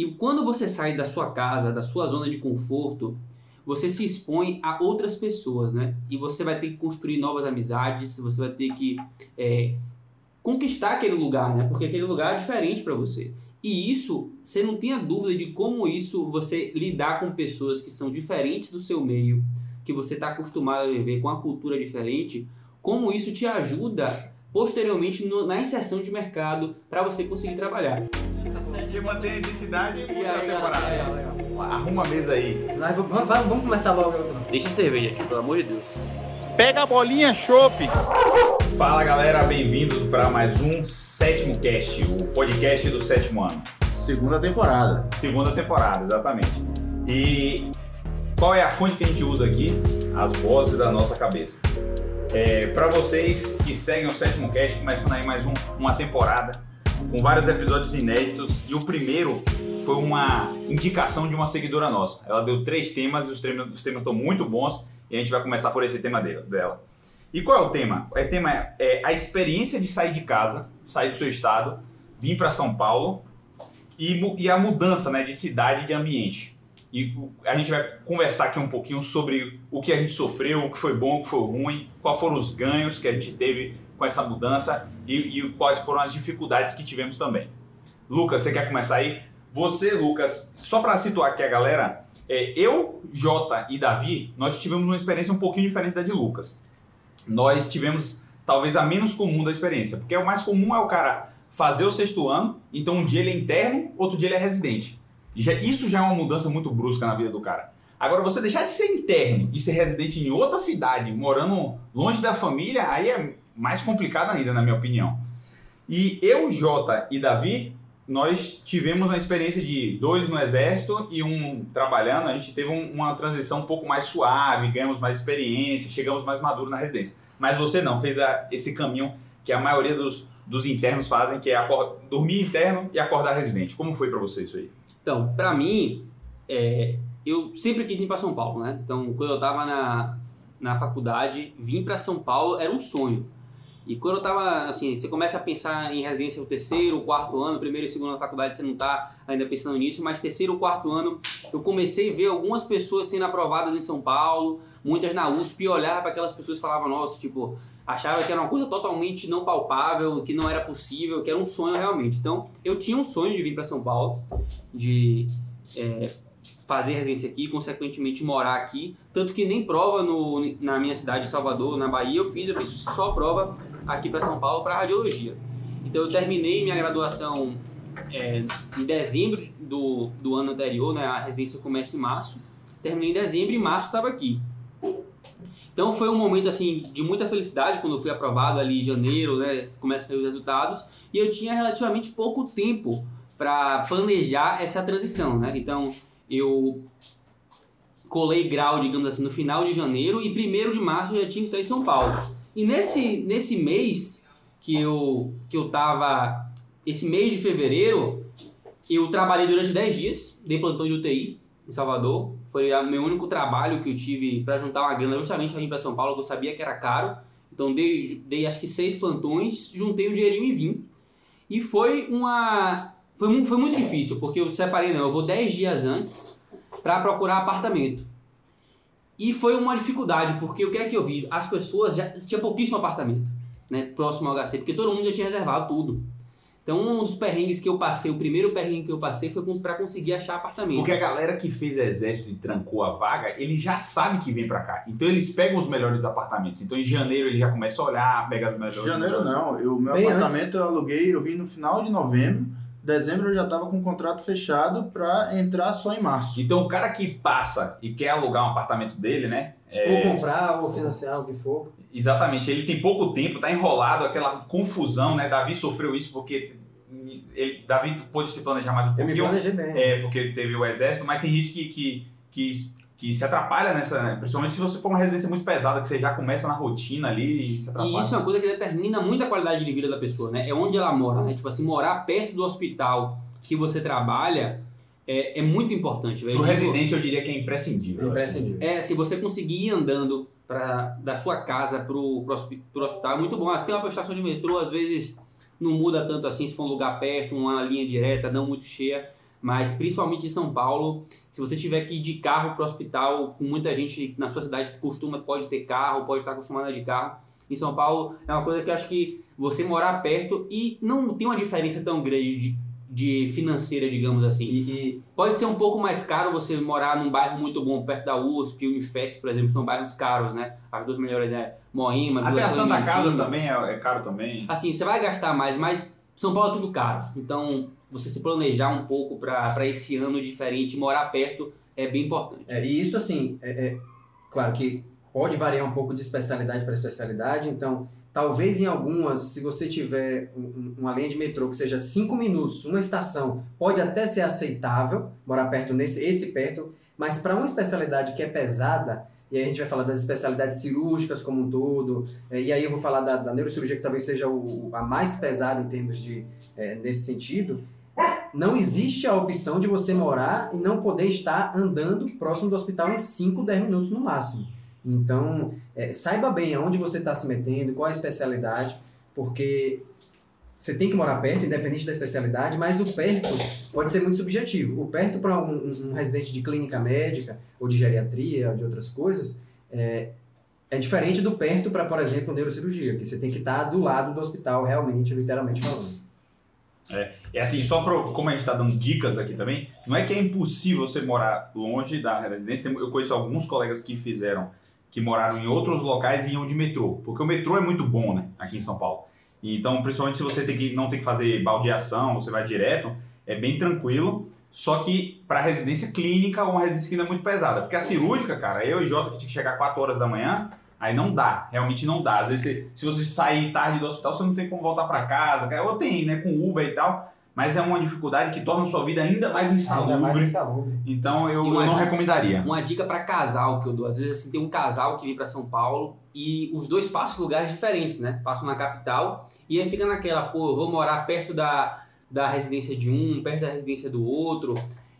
E quando você sai da sua casa, da sua zona de conforto, você se expõe a outras pessoas, né? E você vai ter que construir novas amizades, você vai ter que é, conquistar aquele lugar, né? Porque aquele lugar é diferente para você. E isso, você não tenha dúvida de como isso você lidar com pessoas que são diferentes do seu meio, que você está acostumado a viver com a cultura diferente, como isso te ajuda posteriormente no, na inserção de mercado para você conseguir trabalhar. Que mantém a identidade E aí, temporada. Arruma a mesa aí. Vai, vamos, vamos- vamos começar logo, Elton. Deixa a cerveja aqui, pelo amor de Deus. Pega a bolinha, chope. Fala galera, bem-vindos para mais um sétimo cast, o podcast do sétimo ano. Segunda temporada. Segunda temporada, exatamente. E qual é a fonte que a gente usa aqui? As vozes da nossa cabeça. É, para vocês que seguem o sétimo cast, começando aí mais um- uma temporada com vários episódios inéditos. E o primeiro foi uma indicação de uma seguidora nossa. Ela deu três temas e os temas, os temas estão muito bons. E a gente vai começar por esse tema dela. E qual é o tema? O tema é, é a experiência de sair de casa, sair do seu estado, vir para São Paulo e, e a mudança né, de cidade e de ambiente. E a gente vai conversar aqui um pouquinho sobre o que a gente sofreu, o que foi bom, o que foi ruim, quais foram os ganhos que a gente teve com essa mudança e, e quais foram as dificuldades que tivemos também. Lucas, você quer começar aí? Você, Lucas, só para situar aqui a galera, é, eu, Jota e Davi, nós tivemos uma experiência um pouquinho diferente da de Lucas. Nós tivemos talvez a menos comum da experiência, porque o mais comum é o cara fazer o sexto ano, então um dia ele é interno, outro dia ele é residente. Já- isso já é uma mudança muito brusca na vida do cara. Agora, você deixar de ser interno e ser residente em outra cidade, morando longe da família, aí é mais complicado ainda, na minha opinião. E eu, Jota e Davi, nós tivemos uma experiência de dois no exército e um trabalhando. A gente teve um- uma transição um pouco mais suave, ganhamos mais experiência, chegamos mais maduro na residência. Mas você não, fez a- esse caminho que a maioria dos, dos internos fazem, que é acor- dormir interno e acordar residente. Como foi pra você isso aí? Então, pra mim, é, eu sempre quis vir pra São Paulo, né? Então, quando eu tava na, na faculdade, vir pra São Paulo era um sonho. E quando eu tava, assim, você começa a pensar em residência o terceiro, quarto ano, primeiro e segundo na faculdade, você não tá ainda pensando nisso, mas terceiro, quarto ano, eu comecei a ver algumas pessoas sendo aprovadas em São Paulo, muitas na USP, e olhar para aquelas pessoas e falava, nossa, tipo, achava que era uma coisa totalmente não palpável, que não era possível, que era um sonho realmente. Então, eu tinha um sonho de vir para São Paulo, de é, fazer residência aqui, consequentemente morar aqui. Tanto que nem prova no, na minha cidade de Salvador, na Bahia, eu fiz, eu fiz só prova aqui para São Paulo para radiologia. Então eu terminei minha graduação é, em dezembro do, do ano anterior, né? A residência começa em março. Terminei em dezembro e março estava aqui. Então foi um momento assim de muita felicidade quando eu fui aprovado ali em janeiro, né? Começa a sair os resultados e eu tinha relativamente pouco tempo para planejar essa transição, né? Então eu colei grau, digamos assim, no final de janeiro e primeiro de março eu já tinha que estar em São Paulo. E nesse, nesse mês que eu, que eu tava, esse mês de fevereiro, eu trabalhei durante 10 dias, dei plantão de UTI em Salvador. Foi o meu único trabalho que eu tive para juntar uma grana justamente para vir para São Paulo, que eu sabia que era caro. Então dei, dei acho que seis plantões, juntei um dinheirinho e vim. E foi uma. Foi, foi muito difícil, porque eu separei, não, eu vou 10 dias antes para procurar apartamento. E foi uma dificuldade, porque o que é que eu vi? As pessoas já tinha pouquíssimo apartamento, né, próximo ao HC, porque todo mundo já tinha reservado tudo. Então, um dos perrengues que eu passei, o primeiro perrengue que eu passei foi para conseguir achar apartamento. Porque a galera que fez exército e trancou a vaga, ele já sabe que vem pra cá. Então eles pegam os melhores apartamentos. Então em janeiro ele já começa a olhar, pega as melhores. Janeiro não. Eu, o meu Bem apartamento eu aluguei, eu vim no final de novembro. Dezembro eu já tava com o contrato fechado pra entrar só em março. Então o cara que passa e quer alugar um apartamento dele, né? é, Ou comprar, ou financiar, o que for. Exatamente, ele tem pouco tempo, tá enrolado, aquela confusão, né? Davi sofreu isso porque ele, Davi pôde se planejar mais um Eu me pouquinho. planejei bem. É, porque teve o exército, mas tem gente que, que, que, que se atrapalha nessa, né? principalmente se você for uma residência muito pesada, que você já começa na rotina ali e se atrapalha. E isso é uma coisa que determina muito a qualidade de vida da pessoa, né? É onde ela mora, né? Tipo assim, morar perto do hospital que você trabalha é, é muito importante, velho. Pro Tipo, residente eu diria que é imprescindível. assim. Imprescindível. É, se você conseguir ir andando pra, da sua casa pro, pro, pro hospital, é muito bom. Ah, tem uma prestação de metrô, às vezes não muda tanto assim, se for um lugar perto, uma linha direta, não muito cheia. Mas principalmente em São Paulo, se você tiver que ir de carro para o hospital, com muita gente na sua cidade costuma, pode ter carro, pode estar acostumada de carro. Em São Paulo é uma coisa que eu acho que você morar perto e não tem uma diferença tão grande de, de financeira, digamos assim. E, Pode ser um pouco mais caro você morar num bairro muito bom, perto da USP, Unifesp, por exemplo, são bairros caros, né? As duas melhores é Moema, Até a Santa. Casa também é, é caro também. Assim, você vai gastar mais, mas São Paulo é tudo caro. Então, você se planejar um pouco para esse ano diferente, morar perto, é bem importante. é, e isso, assim, é, é claro que pode variar um pouco de especialidade para especialidade, então, talvez em algumas, se você tiver um- um- uma linha de metrô que seja cinco minutos, uma estação, pode até ser aceitável morar perto, nesse esse perto, mas para uma especialidade que é pesada, e aí a gente vai falar das especialidades cirúrgicas como um todo, é, e aí eu vou falar da, da neurocirurgia que talvez seja o- a mais pesada em termos de, é, nesse sentido, não existe a opção de você morar e não poder estar andando próximo do hospital em 5, 10 minutos no máximo. Então, é, saiba bem aonde você está se metendo, qual a especialidade, porque você tem que morar perto, independente da especialidade, mas o perto pode ser muito subjetivo. O perto para um, um- residente de clínica médica, ou de geriatria, ou de outras coisas, é, é diferente do perto para, por exemplo, neurocirurgia, que você tem que estar do lado do hospital, realmente, literalmente falando. É assim, só pro, como a gente tá dando dicas aqui também, não é que é impossível você morar longe da residência. Eu conheço alguns colegas que fizeram, que moraram em outros locais e iam de metrô. Porque o metrô é muito bom, né? Aqui em São Paulo. Então, principalmente se você tem que, não tem que fazer baldeação, você vai direto, é bem tranquilo. Só que para residência clínica ou uma residência que ainda é muito pesada. Porque a cirúrgica, cara, eu e Jota que tinha que chegar 4 horas da manhã, aí não dá, realmente não dá. Às vezes, você- se você sair tarde do hospital, você não tem como voltar para casa. Ou tem, né, com Uber e tal, mas é uma dificuldade que torna a sua vida ainda mais insalubre. insalubre. Então eu, eu não dica- recomendaria. Uma dica para casal que eu dou. Às vezes assim, tem um casal que vem para São Paulo e os dois passam em lugares diferentes, né? Passam na capital e aí fica naquela, pô, eu vou morar perto da, da residência de um, perto da residência do outro.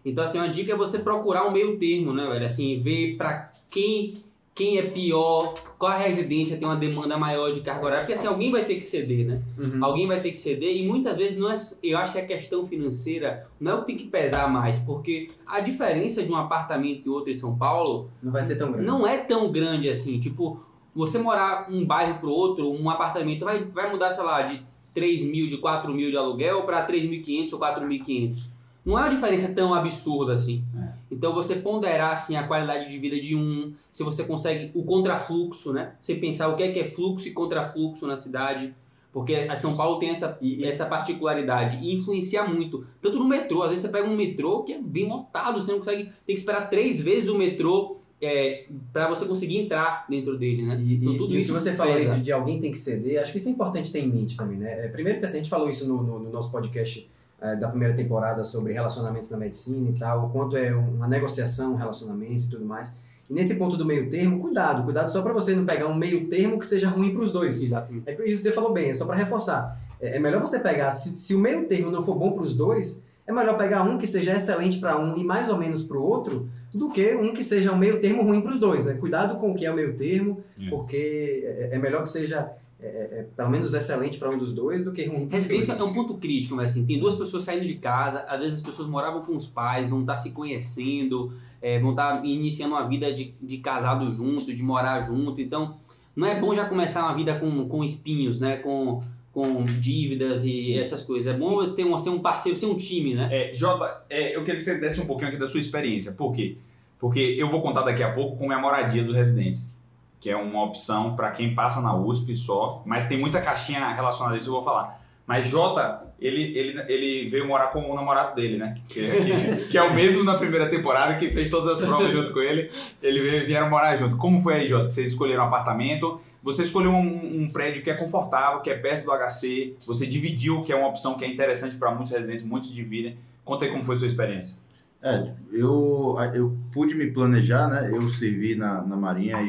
Então, assim, uma dica é você procurar um meio termo, né, velho? Assim, ver para quem quem é pior, qual a residência tem uma demanda maior de carga horária, porque assim, alguém vai ter que ceder, né? Uhum. Alguém vai ter que ceder e muitas vezes não é. Eu acho que a questão financeira não é o que tem que pesar mais, porque a diferença de um apartamento e outro em São Paulo Não vai ser tão grande. não é tão grande assim. Tipo, você morar um bairro pro outro, um apartamento vai, vai mudar, sei lá, de 3 mil, de 4 mil de aluguel para 3.500 ou 4.500. Não é uma diferença tão absurda assim. Então você ponderar assim a qualidade de vida de um, se você consegue o contrafluxo, né? Você pensar o que é que é fluxo e contrafluxo na cidade, porque a São Paulo tem essa E- e- essa particularidade e influencia muito, tanto no metrô, às vezes você pega um metrô que é bem lotado, você não consegue, tem que esperar três vezes o metrô é, para você conseguir entrar dentro dele, né? E, então e- tudo e isso que você pesa. de, de alguém tem que ceder, acho que isso é importante ter em mente também, né? É, Primeiro que assim, a gente falou isso no, no- no nosso podcast é, da primeira temporada sobre relacionamentos na medicina e tal, o quanto é uma negociação, um relacionamento e tudo mais. E nesse ponto do meio termo, cuidado, cuidado só para você não pegar um meio termo que seja ruim para os dois. Exatamente. É isso você falou bem, é só para reforçar. É, é melhor você pegar, se, se o meio termo não for bom para os dois, é melhor pegar um que seja excelente para um e mais ou menos para o outro, do que um que seja um meio termo ruim para os dois. Né? Cuidado com o que é o meio termo, É. porque é, é melhor que seja é, é, é, pelo menos excelente para um dos dois do que ruim para Residência é um ponto crítico, mas assim, tem duas pessoas saindo de casa, às vezes as pessoas moravam com os pais, vão estar se conhecendo, é, vão estar iniciando uma vida de, de casado junto, de morar junto, então não é bom já começar uma vida com, com espinhos, né, com, com dívidas e essas coisas, é bom ter um, ser um parceiro, ser um time, né? É, Jota, é, eu queria que você desse um pouquinho aqui da sua experiência. Por quê? Porque eu vou contar daqui a pouco como é a moradia dos residentes, que é uma opção para quem passa na USP só, mas tem muita caixinha relacionada a isso, eu vou falar. Mas Jota, ele, ele, ele veio morar com o namorado dele, né? Que, que- que é o mesmo na primeira temporada, que fez todas as provas junto com ele. Ele veio, vieram morar junto. Como foi aí, Jota, que vocês escolheram um apartamento? Você escolheu um, um prédio que é confortável, que é perto do HC. Você dividiu, que é uma opção que é interessante para muitos residentes, muitos dividem. Conta aí como foi a sua experiência. É, eu, eu pude me planejar, né? Eu servi na, na Marinha e,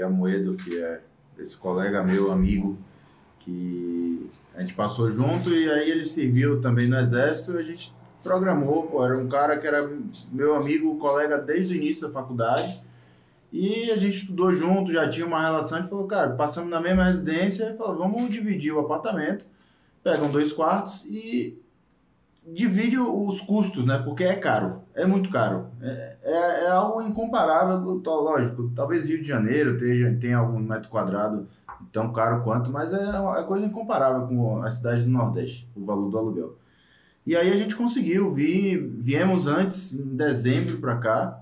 a Moedo, que é esse colega meu, amigo, que a gente passou junto e aí ele serviu também no Exército e a gente programou, pô, era um cara que era meu amigo, colega desde o início da faculdade. E a gente estudou junto, já tinha uma relação, a gente falou, cara, passamos na mesma residência e falou, vamos dividir o apartamento, pegam dois quartos e divide os custos, né? Porque é caro, é muito caro. É, é, é algo incomparável, tó- lógico. Talvez Rio de Janeiro tenha, tenha algum metro quadrado tão caro quanto, mas é, é coisa incomparável com a cidade do Nordeste, o valor do aluguel. E aí a gente conseguiu, vi, viemos antes, em dezembro para cá,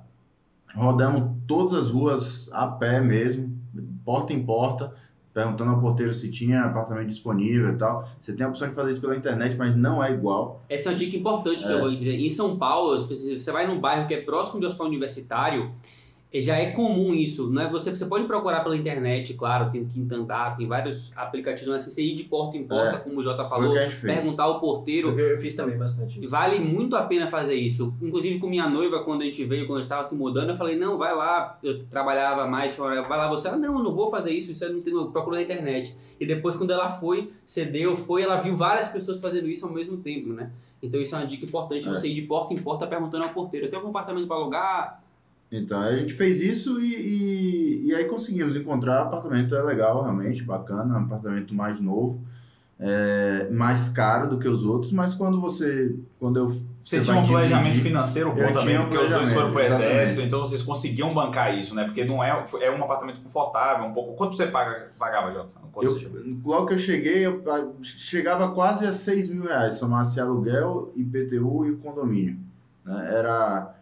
rodamos todas as ruas a pé mesmo, porta em porta, perguntando ao porteiro se tinha apartamento disponível e tal. Você tem a opção de fazer isso pela internet, mas não é igual. Essa é uma dica importante que eu vou dizer. Em São Paulo, você vai num bairro que é próximo de hospital universitário, já é comum isso. Não é você, você pode procurar pela internet, claro, tem o Quintandar, tem vários aplicativos, mas você ir de porta em porta, É, como o Jota falou, perguntar ao porteiro. Eu, eu fiz também bastante isso. Vale muito a pena fazer isso. Inclusive com minha noiva, quando a gente veio, quando a gente estava se mudando, eu falei, não, vai lá, eu trabalhava mais, vai lá você. Ela, não, eu não vou fazer isso, isso eu não tenho, procura na internet. E depois, quando ela foi, cedeu, foi, ela viu várias pessoas fazendo isso ao mesmo tempo, né? Então isso é uma dica importante, É. você ir de porta em porta perguntando ao porteiro, tem algum apartamento para alugar? Então, a gente fez isso e, e, e aí conseguimos encontrar apartamento é legal, realmente, bacana, um apartamento mais novo, é, mais caro do que os outros, mas quando você, quando eu Você, vai tinha um planejamento dividir- financeiro bom também, um porque os dois foram pro exército, exatamente. então vocês conseguiam bancar isso, né? Porque não é, é um apartamento confortável, um pouco. Quanto você paga, pagava, Jota? Você? Eu, logo que eu cheguei, eu chegava quase a 6 mil reais, somasse aluguel, IPTU e condomínio. né? Era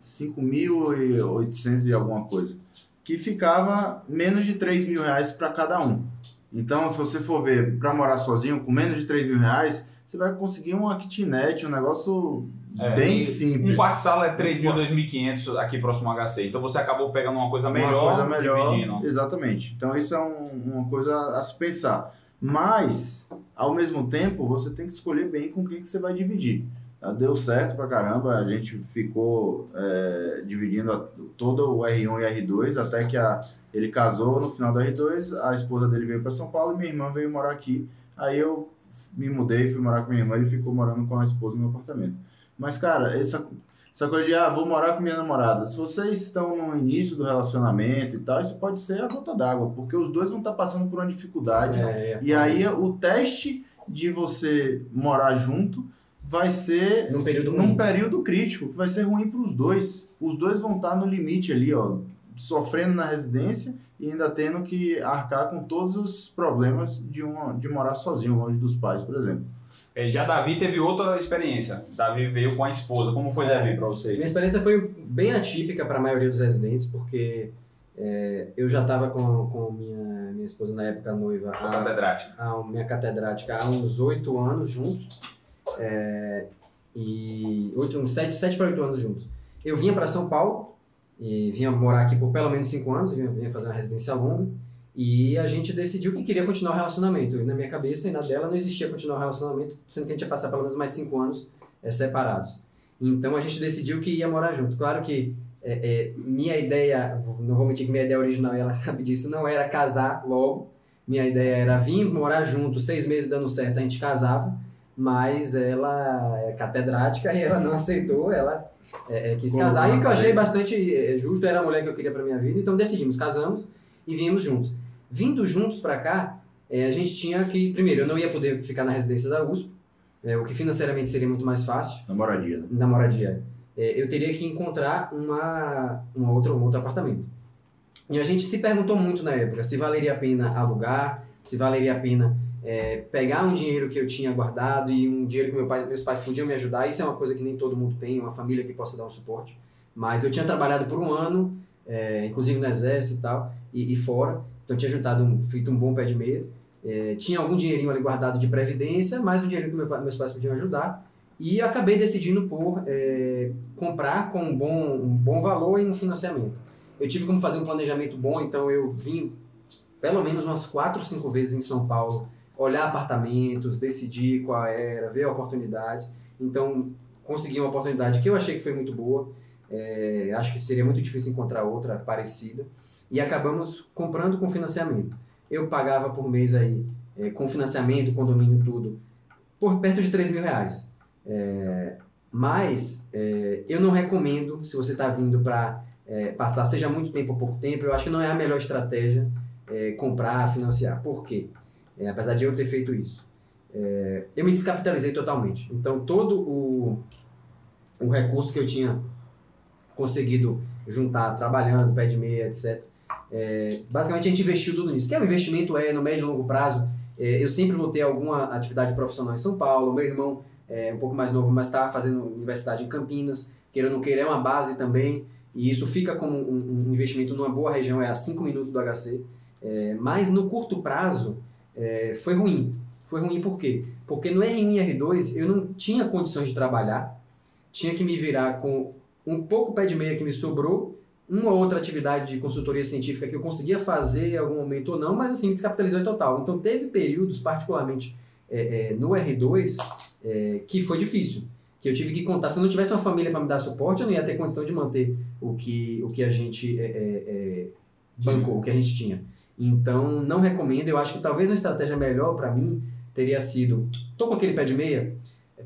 5.800 e alguma coisa. Que ficava menos de 3 mil reais para cada um. Então, se você for ver para morar sozinho, com menos de 3 mil reais, você vai conseguir uma kitnet, um negócio É, bem simples. Um quarto-sala é 3.000, 2.500 aqui próximo ao HC. Então você acabou pegando uma coisa Uma melhor, coisa melhor, dividindo. Exatamente. Então isso é um- uma coisa a se pensar. Mas, ao mesmo tempo, você tem que escolher bem com quem que você vai dividir. Tá? Deu certo pra caramba, a gente ficou é, dividindo a- todo o R1 e R2, até que a, ele casou no final do R2, a esposa dele veio para São Paulo e minha irmã veio morar aqui. Aí eu me mudei, fui morar com minha irmã, ele ficou morando com a esposa no apartamento. Mas, cara, essa, essa coisa de, ah, vou morar com minha namorada. Se vocês estão no início do relacionamento e tal, isso pode ser a gota d'água, porque os dois vão estar passando por uma dificuldade. É, E aí o teste de você morar junto vai ser num período num período crítico, que vai ser ruim para os dois. Os dois vão estar no limite ali, ó, sofrendo na residência e ainda tendo que arcar com todos os problemas de, uma, de morar sozinho, longe dos pais, por exemplo. É, Já Davi teve outra experiência. Davi veio com a esposa. Como foi, Davi, pra você? Minha experiência foi bem atípica para a maioria dos residentes, porque é, eu já estava com, com minha, minha esposa na época noiva, Sua há, catedrática. a minha catedrática há uns oito anos juntos. É, e oito, uns sete, sete para oito anos juntos. Eu vinha para São Paulo e vinha morar aqui por pelo menos cinco anos, vinha, vinha fazer uma residência longa. E a gente decidiu que queria continuar o relacionamento. E na minha cabeça e na dela não existia continuar o relacionamento, sendo que a gente ia passar pelo menos mais cinco anos é, separados. Então a gente decidiu que ia morar junto. Claro que é, é, minha ideia, não vou mentir que minha ideia original, e ela sabe disso, não era casar logo. Minha ideia era vir morar junto, seis meses dando certo, a gente casava. Mas ela é catedrática e ela não aceitou, ela é, é, quis Colocou casar. E o que eu achei bastante é, justo, era a mulher que eu queria para minha vida, então decidimos, casamos e viemos juntos. Vindo juntos para cá, é, a gente tinha que, primeiro, eu não ia poder ficar na residência da USP, é, o que financeiramente seria muito mais fácil Na moradia, né? na moradia. É, eu teria que encontrar uma, uma outra, um outro apartamento. E a gente se perguntou muito na época se valeria a pena alugar, se valeria a pena é, pegar um dinheiro que eu tinha guardado e um dinheiro que meu pai, meus pais podiam me ajudar. Isso é uma coisa que nem todo mundo tem, uma família que possa dar um suporte. Mas eu tinha trabalhado por um ano, é, inclusive no exército e tal, e, e fora. Então tinha juntado, um, feito um bom pé de meia. É, tinha algum dinheirinho ali guardado de previdência, mais um dinheiro que meu meus pais podiam ajudar. E acabei decidindo por é, comprar com um bom, um bom valor e um financiamento. Eu tive como fazer um planejamento bom, então eu vim pelo menos umas quatro, cinco vezes em São Paulo, olhar apartamentos, decidir qual era, ver oportunidades. Então, consegui uma oportunidade que eu achei que foi muito boa. É, acho que seria muito difícil encontrar outra parecida. E acabamos comprando com financiamento. Eu pagava por mês aí, é, com financiamento, condomínio, tudo, por perto de 3 mil reais. É, mas é, eu não recomendo, se você está vindo para passar, seja muito tempo ou pouco tempo, eu acho que não é a melhor estratégia é, comprar, financiar. Por quê? É, apesar de eu ter feito isso. é, eu me descapitalizei totalmente. Então, todo o, o recurso que eu tinha conseguido juntar trabalhando, pé de meia, etc. É, basicamente, a gente investiu tudo nisso. Que é um investimento é no médio e longo prazo. É, eu sempre vou ter alguma atividade profissional em São Paulo. Meu irmão é um pouco mais novo, mas está fazendo universidade em Campinas. Queira ou não queira, é uma base também. E isso fica como um, um investimento numa boa região, é a 5 minutos do HC. É, mas no curto prazo, é, foi ruim. Foi ruim por quê? Porque no R1 e R2 eu não tinha condições de trabalhar, tinha que me virar com um pouco pé de meia que me sobrou, uma outra atividade de consultoria científica que eu conseguia fazer em algum momento ou não, mas assim, descapitalizou em total. Então teve períodos, particularmente é, é, no R2, é, que foi difícil. Que eu tive que contar. Se eu não tivesse uma família para me dar suporte, eu não ia ter condição de manter o que, o que a gente é, é, é, bancou, o que a gente tinha. Então, não recomendo. Eu acho que talvez uma estratégia melhor para mim teria sido: tô com aquele pé de meia,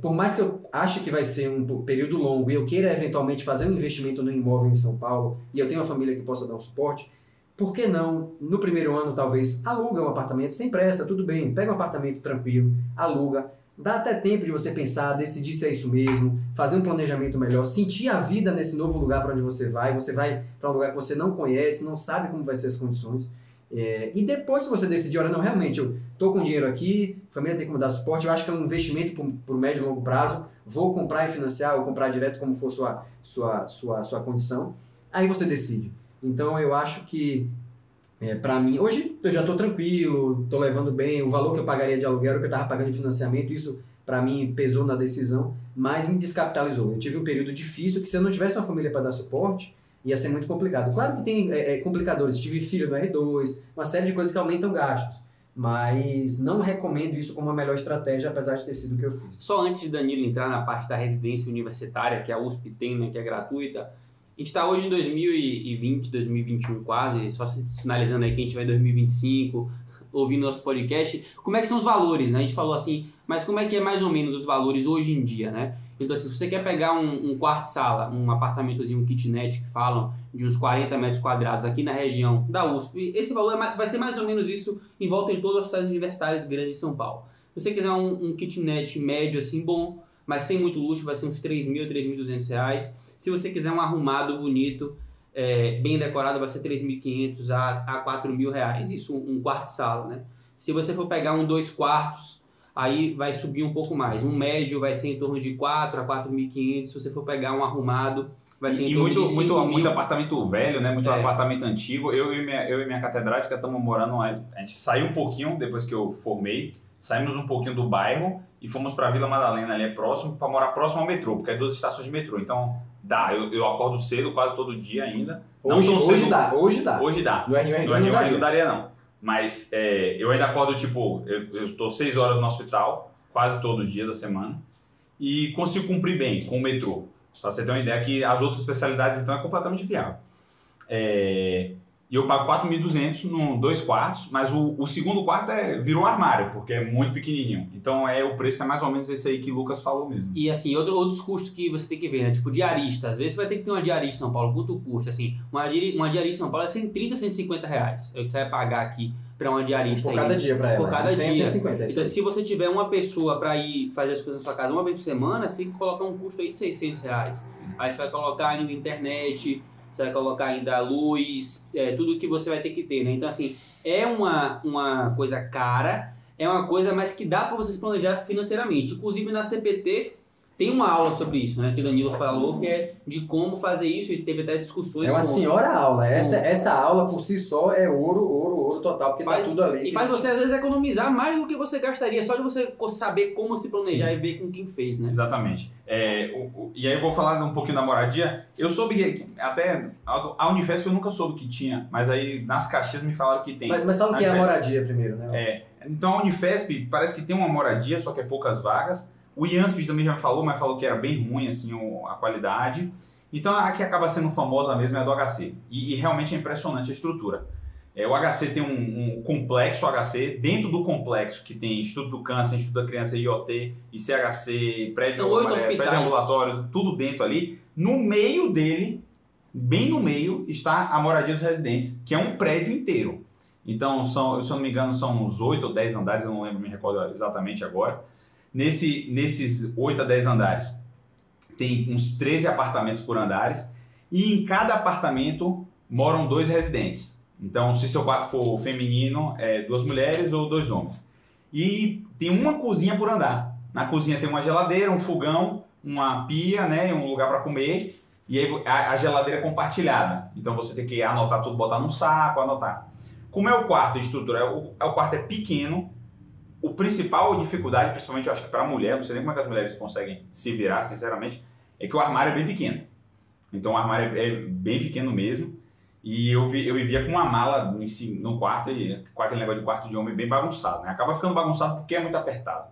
por mais que eu ache que vai ser um período longo e eu queira eventualmente fazer um investimento no imóvel em São Paulo e eu tenho uma família que possa dar um suporte, por que não, no primeiro ano, talvez, aluga um apartamento sem pressa, tudo bem, pega um apartamento tranquilo, aluga, dá até tempo de você pensar, decidir se é isso mesmo, fazer um planejamento melhor, sentir a vida nesse novo lugar para onde você vai, você vai para um lugar que você não conhece, não sabe como vai ser as condições. É, e depois, se você decidir, olha, não, realmente, eu tô com dinheiro aqui, família tem como dar suporte, eu acho que é um investimento por, médio e longo prazo, vou comprar e financiar, ou comprar direto como for sua, sua, sua, sua condição, aí você decide. Então, eu acho que, é, para mim, hoje eu já estou tranquilo, estou levando bem, o valor que eu pagaria de aluguel, o que eu estava pagando de financiamento, isso para mim pesou na decisão, mas me descapitalizou. Eu tive um período difícil que se eu não tivesse uma família para dar suporte, ia ser muito complicado. Claro que tem é, é, complicadores, tive filho no R2, uma série de coisas que aumentam gastos, mas não recomendo isso como a melhor estratégia, apesar de ter sido o que eu fiz. Só antes de Danilo entrar na parte da residência universitária, que a USP tem, né, que é gratuita, a gente está hoje em 2020, 2021 quase, só sinalizando aí que a gente vai em 2025, ouvindo nosso podcast, como é que são os valores, né? A gente falou assim, mas como é que é mais ou menos os valores hoje em dia, né? Então, assim, se você quer pegar um, um quarto-sala, um apartamentozinho, um kitnet que falam, de uns 40 metros quadrados aqui na região da USP, esse valor é, vai ser mais ou menos isso em volta de todas as cidades universitárias grandes de São Paulo. Se você quiser um, um kitnet médio, assim, bom, mas sem muito luxo, vai ser uns 3 mil, 3.200 reais. Se você quiser um arrumado, bonito, é, bem decorado, vai ser 3.500 a, a 4 mil reais. Isso um quarto-sala, né? Se você for pegar um dois quartos, aí vai subir um pouco mais. Um médio vai ser em torno de 4 a 4.500, se você for pegar um arrumado, vai ser em e torno muito, de muito, mil. muito apartamento velho, né? Muito É. apartamento antigo. Eu e minha, eu e minha catedrática estamos morando. A gente saiu um pouquinho depois que eu formei, saímos um pouquinho do bairro e fomos para Vila Madalena, ali é próximo, para morar próximo ao metrô, porque é duas estações de metrô. Então dá, eu, eu acordo cedo quase todo dia ainda. Não Hoje, tão hoje cedo- dá, hoje dá. Hoje dá. No R1 R2 No não R1 daria. não daria, não. Mas é, eu ainda acordo, tipo, eu, estou seis horas no hospital, quase todo dia da semana, e consigo cumprir bem com o metrô. Pra você ter uma ideia que as outras especialidades, então, é completamente viável. É, e eu pago 4.200 num dois quartos, mas o, o segundo quarto é, virou um armário, porque é muito pequenininho. Então, é o preço é mais ou menos esse aí que o Lucas falou mesmo. E assim, outro, outros custos que você tem que ver, né? Tipo, diarista. Às vezes você vai ter que ter uma diarista em São Paulo. Quanto custa? Assim, uma, diari- uma diarista em São Paulo é 130, 150 reais. É o que você vai pagar aqui pra uma diarista. Por aí. cada dia pra ela. Por cada De 100 a dia. 150, é Então, aí. se você tiver uma pessoa para ir fazer as coisas na sua casa uma vez por semana, você tem que colocar um custo aí de 600 reais. Aí você vai colocar ainda internet, você vai colocar ainda luz, é, tudo que você vai ter que ter, né? Então, assim, é uma, uma coisa cara, é uma coisa, mas que dá para você se planejar financeiramente. Inclusive, na CPT tem uma aula sobre isso, né? Que o Danilo falou, que é de como fazer isso e teve até discussões É uma com- senhora aula. Essa, essa aula por si só é ouro, ouro, ouro total, porque Faz- tá tudo ali. E faz você, às vezes, economizar mais do que você gastaria, só de você saber como se planejar e ver com quem fez, né? Exatamente. É, o- o- e aí eu vou falar um pouquinho da moradia. Eu soube que até a a Unifesp eu nunca soube que tinha, mas aí nas caixinhas me falaram que tem. Mas, mas fala o que é a moradia primeiro, né? É, então a Unifesp parece que tem uma moradia, só que é poucas vagas. O IANSP também já me falou, mas falou que era bem ruim assim a qualidade. Então a que acaba sendo famosa mesmo é a do HC. E, e realmente é impressionante a estrutura. É, o HC tem um, um complexo HC, dentro do complexo que tem Instituto do Câncer, Instituto da Criança IoT, ICHC, prédio, é, prédio ambulatórios, tudo dentro ali. No meio dele, bem no meio, está a moradia dos residentes, que é um prédio inteiro. Então, são, se eu não me engano, são uns 8 ou 10 andares, eu não lembro, me recordo exatamente agora. Nesse, nesses 8 a 10 andares, tem uns 13 apartamentos por andares. E em cada apartamento moram dois residentes. Então, se seu quarto for feminino, é duas mulheres ou dois homens. E tem uma cozinha por andar. Na cozinha tem uma geladeira, um fogão, uma pia, né, um lugar para comer. E aí a, geladeira é compartilhada. Então você tem que anotar tudo, botar num saco, anotar. Como é o quarto de estrutura? É o, é o quarto é pequeno. O principal dificuldade, principalmente eu acho que para mulher, não sei nem como é que as mulheres conseguem se virar, sinceramente, é que o armário é bem pequeno. Então o armário é, bem pequeno mesmo. E eu, vi, eu vivia com uma mala em si, no quarto, e, com aquele negócio de quarto de homem bem bagunçado. Né? Acaba ficando bagunçado porque é muito apertado.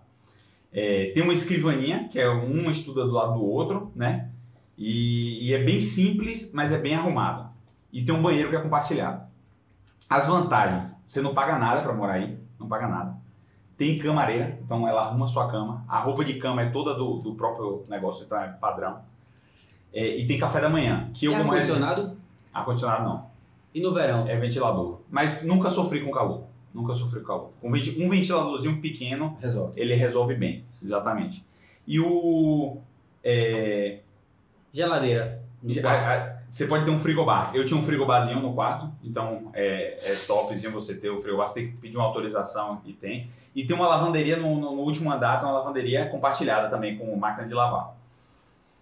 É, tem uma escrivaninha, que é um estuda do lado do outro, né? E, e, é bem simples, mas é bem arrumado. E tem um banheiro que é compartilhado. As vantagens: você não paga nada para morar aí, não paga nada. Tem camareira, então ela arruma sua cama. A roupa de cama é toda do, do próprio negócio, então é padrão. É, e tem café da manhã. Que eu como ar-condicionado? Ar-condicionado não. E no verão? É ventilador. Mas nunca sofri com calor. Nunca sofri com calor. Um, um ventiladorzinho pequeno, Resolve. ele resolve bem. Exatamente. E o. é, Geladeira. A- a- você pode ter um frigobar. Eu tinha um frigobarzinho no quarto, então é, é topzinho você ter o frigobar. Você tem que pedir uma autorização e tem. E tem uma lavanderia no, no- último andar, tem uma lavanderia compartilhada também com máquina de lavar.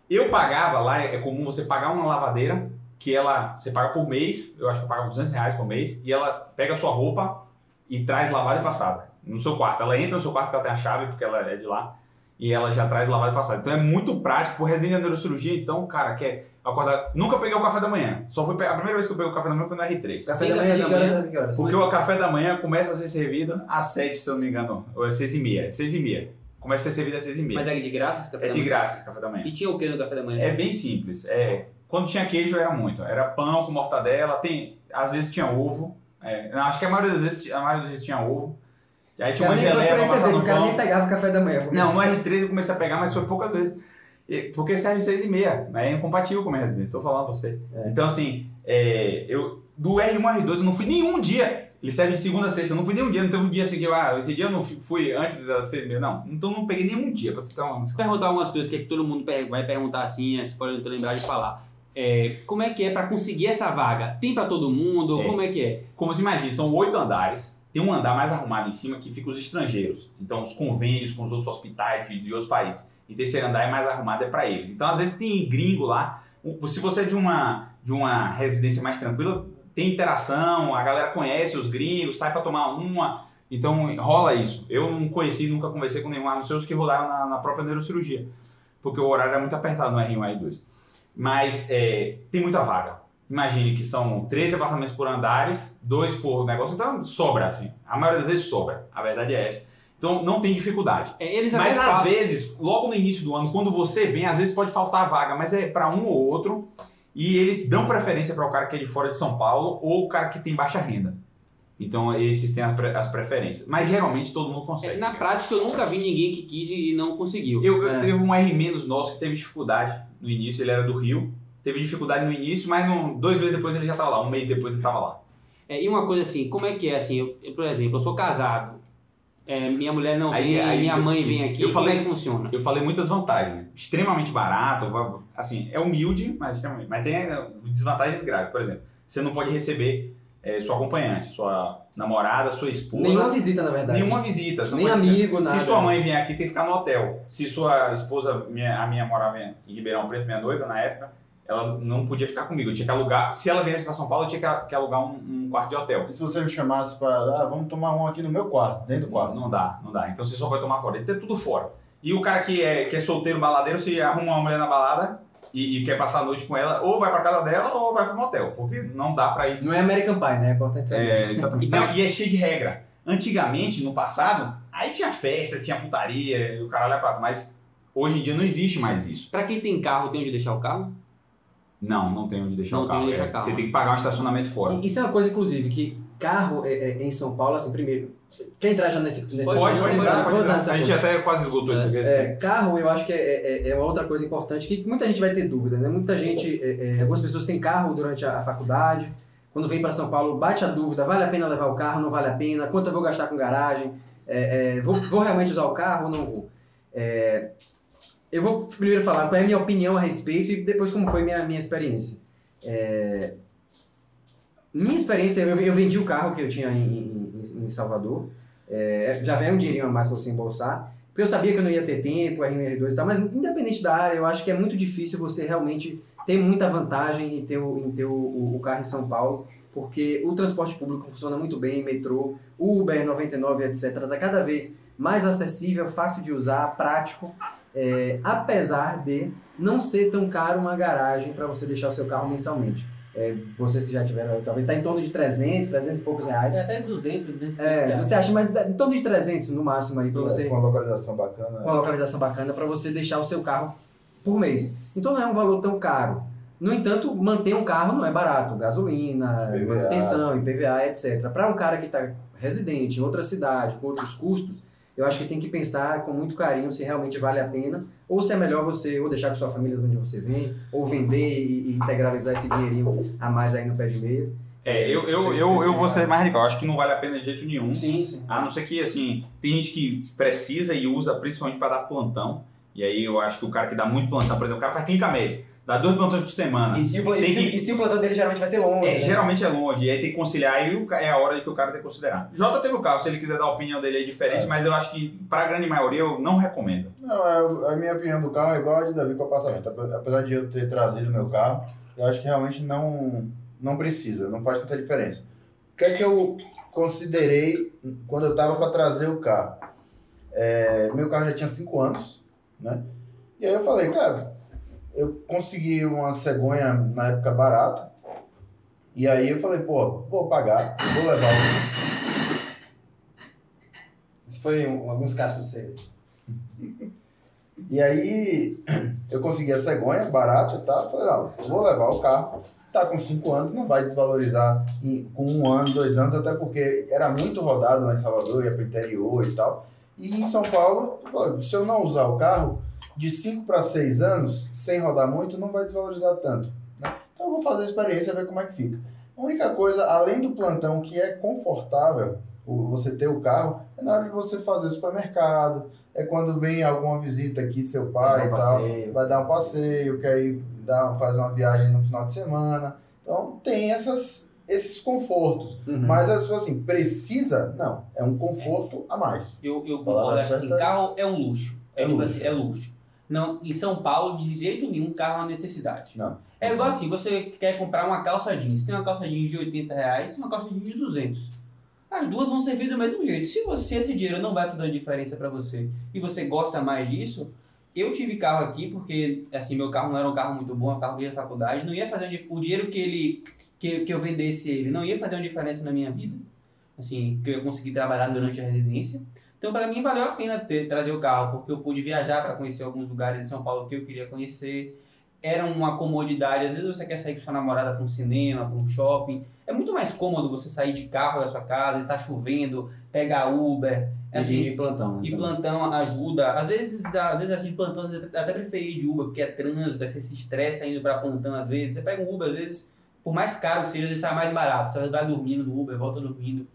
Eu pagava lá, é comum você pagar uma lavadeira, que ela, você paga por mês, eu acho que eu pagava 200 reais por mês, e ela pega a sua roupa e traz lavada e passada no seu quarto. Ela entra no seu quarto que ela tem a chave, porque ela é de lá, e ela já traz lavada e passada. Então é muito prático pro residente da neurocirurgia, então, cara, quer acordar. Nunca peguei o café da manhã. Só fui pe- A primeira vez que eu peguei o café da manhã foi no R3. Café da manhã café de que horas que? Porque o café da manhã começa a ser servido às 7, se eu não me engano. Ou é 6 e meia. 6 e meia. Começa a ser servido às 6 e meia. Mas é de graça esse café É da de manhã? graça esse café da manhã. E tinha o que no café da manhã? É bem simples. É, quando tinha queijo era muito. Era pão com mortadela, tem, às vezes tinha ovo. É, acho que a maioria das vezes, a maioria das vezes tinha ovo. Aí tinha uma geleia pra passar no o cara pão. nem pegava o café da manhã. Não, no R3 eu comecei a pegar, mas foi poucas vezes. Porque serve 6 e meia. né? É incompatível com a minha residência, estou falando pra você. É. Então, assim, é, eu, do R1 ao R2 eu não fui nenhum dia. Ele serve de segunda a sexta. Eu não fui nenhum dia. Não teve um dia assim que eu, ah, esse dia eu não fui, antes das 6 e meia. Não. Então eu não peguei nenhum dia, pra você ter uma perguntar algumas coisas que, é que todo mundo vai perguntar assim, você pode lembrado de falar. É, como é que é pra conseguir essa vaga? Tem pra todo mundo? É. Como é que é? Como você imagina, são oito andares. Tem um andar mais arrumado em cima que fica os estrangeiros. Então, os convênios com os outros hospitais de, de outros países. E terceiro andar é mais arrumado, é para eles. Então, às vezes, tem gringo lá. Se você é de uma, de uma residência mais tranquila, tem interação, a galera conhece os gringos, sai para tomar uma. Então, rola isso. Eu não conheci, nunca conversei com nenhum, a não ser os que rodaram na, na própria neurocirurgia. Porque o horário é muito apertado no R1 e R2. Mas é, tem muita vaga. Imagine que são 13 apartamentos por andares, dois por negócio, então sobra, assim. A maioria das vezes sobra. A verdade é essa. Então não tem dificuldade. É, eles Mas às falam- vezes, logo no início do ano, quando você vem, às vezes pode faltar vaga, mas é para um ou outro. E eles dão preferência para o cara que é de fora de São Paulo ou o cara que tem baixa renda. Então esses têm as pre- as preferências. Mas geralmente todo mundo é consegue. que na prática eu nunca vi ninguém que quis e não conseguiu. Eu, eu É. teve um R menos nosso que teve dificuldade no início, ele era do Rio. Teve dificuldade no início, mas dois meses depois ele já estava lá, um mês depois ele estava lá. É, e uma coisa assim, como é que é assim? Eu, eu, por exemplo, eu sou casado, é, minha mulher não Aí- vem, aí- minha mãe vem aqui, Eu como falei- é que funciona? Eu falei muitas vantagens, né? Extremamente barato, assim, é humilde, mas extremamente. Mas tem eh, desvantagens graves, por exemplo. Você não pode receber eh, sua acompanhante, sua namorada, sua esposa. Nenhuma visita, na verdade. Nenhuma visita. Nem pode- amigo, nada. Se sua mãe vier aqui, tem que ficar no hotel. Se sua esposa, minha- a minha morava em Ribeirão Preto, minha noiva na época, ela não podia ficar comigo. Eu tinha que alugar. Se ela viesse para São Paulo, eu tinha que, que alugar um, um quarto de hotel. E se você me chamasse para, ah, vamos tomar um aqui no meu quarto, dentro do quarto? Não dá, não dá. Então você só pode tomar fora. Tem que ter tudo fora. E o cara que é, que é solteiro, baladeiro, se arruma uma mulher na balada e, e quer passar a noite com ela, ou vai pra casa dela ou vai pro motel. Porque não dá pra ir Não é American Pie, né? É importante saber. É, exatamente. Não, e é cheio de regra. Antigamente, no passado, aí tinha festa, tinha putaria, e o caralho é quatro, mas hoje em dia não existe mais isso. Pra quem tem carro, tem onde deixar o carro? Não, não tem onde deixar Não o tem carro. onde deixar É, carro. Você tem que pagar um estacionamento fora. Isso é uma coisa, inclusive, que carro é, é, em São Paulo, assim, primeiro. Quer entrar já nesse. nesse Pode, pode, vamos entrar, pode entrar. A gente até quase esgotou isso aqui. É, carro, eu acho que é, é, é uma outra coisa importante que muita gente vai ter dúvida, né? Muita gente, é, é, algumas pessoas têm carro durante a, a faculdade, quando vem para São Paulo, bate a dúvida, vale a pena levar o carro, não vale a pena, quanto eu vou gastar com garagem, é, é, vou, vou realmente usar o carro ou não vou? É, eu vou primeiro falar qual é a minha opinião a respeito e depois como foi minha, minha experiência. É, minha experiência, eu, eu vendi o carro que eu tinha em, em, em Salvador, é, já vem um dinheirinho a mais para você embolsar, porque eu sabia que eu não ia ter tempo, RMR2 e tal, mas independente da área, eu acho que é muito difícil você realmente ter muita vantagem em ter o, em ter o, o carro em São Paulo, porque o transporte público funciona muito bem, metrô, Uber, 99, etc. Está cada vez mais acessível, fácil de usar, prático, é, apesar de não ser tão caro uma garagem para você deixar o seu carro mensalmente. É, vocês que já tiveram, talvez está em torno de 300, 300 e poucos reais. É até 200, 200 É, reais. você acha, mas em torno de 300 no máximo aí para você Com uma localização bacana. com uma localização bacana para você deixar o seu carro por mês. Então não é um valor tão caro. No entanto, manter um carro não é barato. Gasolina, IPVA. manutenção, IPVA, etc. Para um cara que está residente em outra cidade, com outros custos, eu acho que tem que pensar com muito carinho se realmente vale a pena ou se é melhor você ou deixar com sua família de onde você vem, ou vender e, e integralizar esse dinheirinho a mais aí no pé de meia. É, eu, eu, eu, eu vou ser mais- mais radical. Acho que não vale a pena de jeito nenhum. Sim, sim. A não ser que, assim, tem gente que precisa e usa principalmente para dar plantão. E aí eu acho que o cara que dá muito plantão, por exemplo, o cara faz clínica média, dá dois plantões por semana. E se, o, Tem e, se, que- e se o plantão dele geralmente vai ser longe? É, né? geralmente é longe, e aí tem que conciliar, e é a hora que o cara tem que considerar. Jota teve o carro, se ele quiser dar a opinião dele é diferente, É. mas eu acho que, para a grande maioria, eu não recomendo. Não, a, a minha opinião do carro é igual a de Davi com o apartamento. Ape- Apesar de eu ter trazido meu carro, eu acho que realmente não, não precisa, não faz tanta diferença. O que é que eu considerei quando eu estava para trazer o carro? É, meu carro já tinha 5 anos, né? E aí eu falei, cara, eu consegui uma cegonha na época barata. E aí eu falei, pô, vou pagar, vou levar o Isso foi um, alguns para você. E aí eu consegui a cegonha barata e tal. Falei, não, vou levar o carro. Tá com 5 anos, não vai desvalorizar em- com um ano, dois anos, até porque era muito rodado lá em Salvador, ia pro interior e tal. E em São Paulo, pô, se eu não usar o carro, de 5 para 6 anos, sem rodar muito, não vai desvalorizar tanto. né? Então eu vou fazer a experiência, ver como é que fica. A única coisa, além do plantão, que é confortável, o- você ter o carro, é na hora de você fazer supermercado, é quando vem alguma visita aqui, seu pai e tal, passeio. vai dar um passeio, quer ir dar, faz uma viagem no final de semana. Então tem essas, esses confortos. Uhum. Mas se for assim, precisa? Não. É um conforto a mais. Eu, eu concordo, acho assim, certas. carro é um luxo. É, É tipo luxo. assim, é luxo. Não, em São Paulo, de jeito nenhum, carro é uma necessidade. Não. É igual assim, você quer comprar uma calça jeans. Tem uma calça jeans de 80 reais e uma calça jeans de 200. As duas vão servir do mesmo jeito. Se você, esse dinheiro não vai fazer diferença para você e você gosta mais disso, eu tive carro aqui porque, assim, meu carro não era um carro muito bom, é um carro de faculdade, não ia fazer o dinheiro que ele que, que eu vendesse ele não ia fazer uma diferença na minha vida. Assim, que eu ia conseguir trabalhar durante a residência. Então, para mim, valeu a pena ter, trazer o carro, porque eu pude viajar para conhecer alguns lugares de São Paulo que eu queria conhecer. Era uma comodidade. Às vezes você quer sair com sua namorada para um cinema, para um shopping. É muito mais cômodo você sair de carro da sua casa, está chovendo, pegar Uber. Assim, e plantão. né, e plantão ajuda. Às vezes, às vezes assim, de plantão, você até prefere ir de Uber, porque é trânsito, você se estressa indo para plantão às vezes. Você pega um Uber, às vezes, por mais caro que seja, ele sai mais barato. Você vai dormindo no Uber, volta dormindo.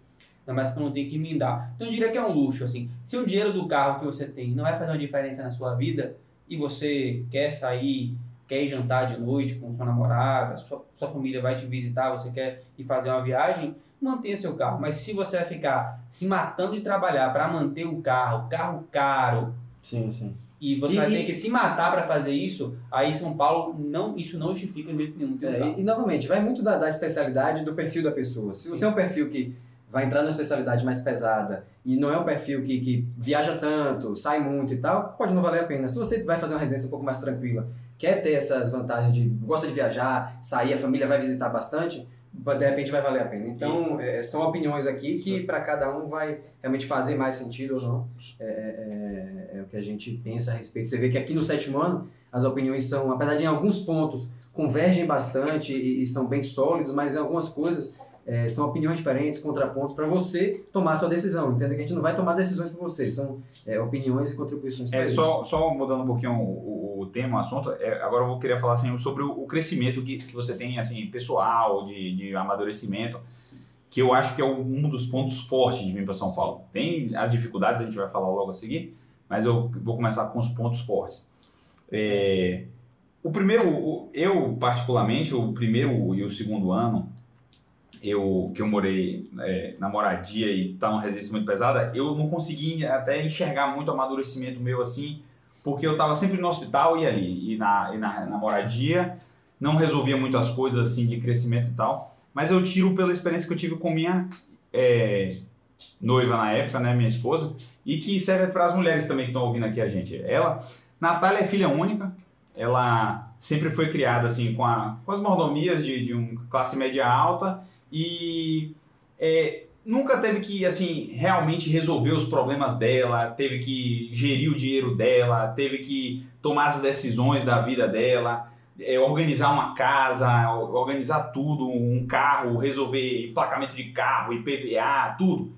Ainda mais que não tem que emendar. Então eu diria que é um luxo, assim. Se o dinheiro do carro que você tem não vai fazer uma diferença na sua vida e você quer sair, quer ir jantar de noite com sua namorada, sua, sua família vai te visitar, você quer ir fazer uma viagem, mantenha seu carro. Mas se você vai ficar se matando de trabalhar para manter o carro, carro caro, Sim, sim. e você E- vai ter que se matar para fazer isso, aí São Paulo não, isso não justifica de jeito nenhum um É, e, e, novamente, vai muito da, da especialidade do perfil da pessoa. Se você é um perfil que vai entrar na especialidade mais pesada e não é um perfil que, que viaja tanto, sai muito e tal, pode não valer a pena. Se você vai fazer uma residência um pouco mais tranquila, quer ter essas vantagens de gosta de viajar, sair, a família vai visitar bastante, de repente vai valer a pena. Então, é, são opiniões aqui que para cada um vai realmente fazer mais sentido ou não. É, é- é o que a gente pensa a respeito. Você vê que aqui no sétimo ano, as opiniões são, apesar de em alguns pontos convergem bastante e, e são bem sólidos, mas em algumas coisas é, são opiniões diferentes, contrapontos, para você tomar a sua decisão. Entenda que a gente não vai tomar decisões por você, são é, opiniões e contribuições É, só, só mudando um pouquinho o, o- o tema, o assunto, é, agora eu vou querer falar assim, sobre o, o crescimento que, que você tem assim, pessoal, de, de amadurecimento, que eu acho que é um dos pontos fortes de vir para São Paulo. Tem as dificuldades, a gente vai falar logo a seguir, mas eu vou começar com os pontos fortes. É, o primeiro, eu particularmente, o primeiro e o segundo ano, eu que eu morei é, na moradia e tá numa residência muito pesada, eu não consegui até enxergar muito amadurecimento meu assim, porque eu estava sempre no hospital e ali, e na, e na, na moradia, não resolvia muitas coisas assim de crescimento e tal, mas eu tiro pela experiência que eu tive com minha é, noiva na época, né, minha esposa, e que serve para as mulheres também que estão ouvindo aqui a gente. Ela, Natália é filha única, ela sempre foi criada assim com, a, com as mordomias de, de uma classe média alta e é, nunca teve que assim realmente resolver os problemas dela, teve que gerir o dinheiro dela, teve que tomar as decisões da vida dela, é, organizar uma casa, organizar tudo, um carro, resolver emplacamento de carro, IPVA, tudo.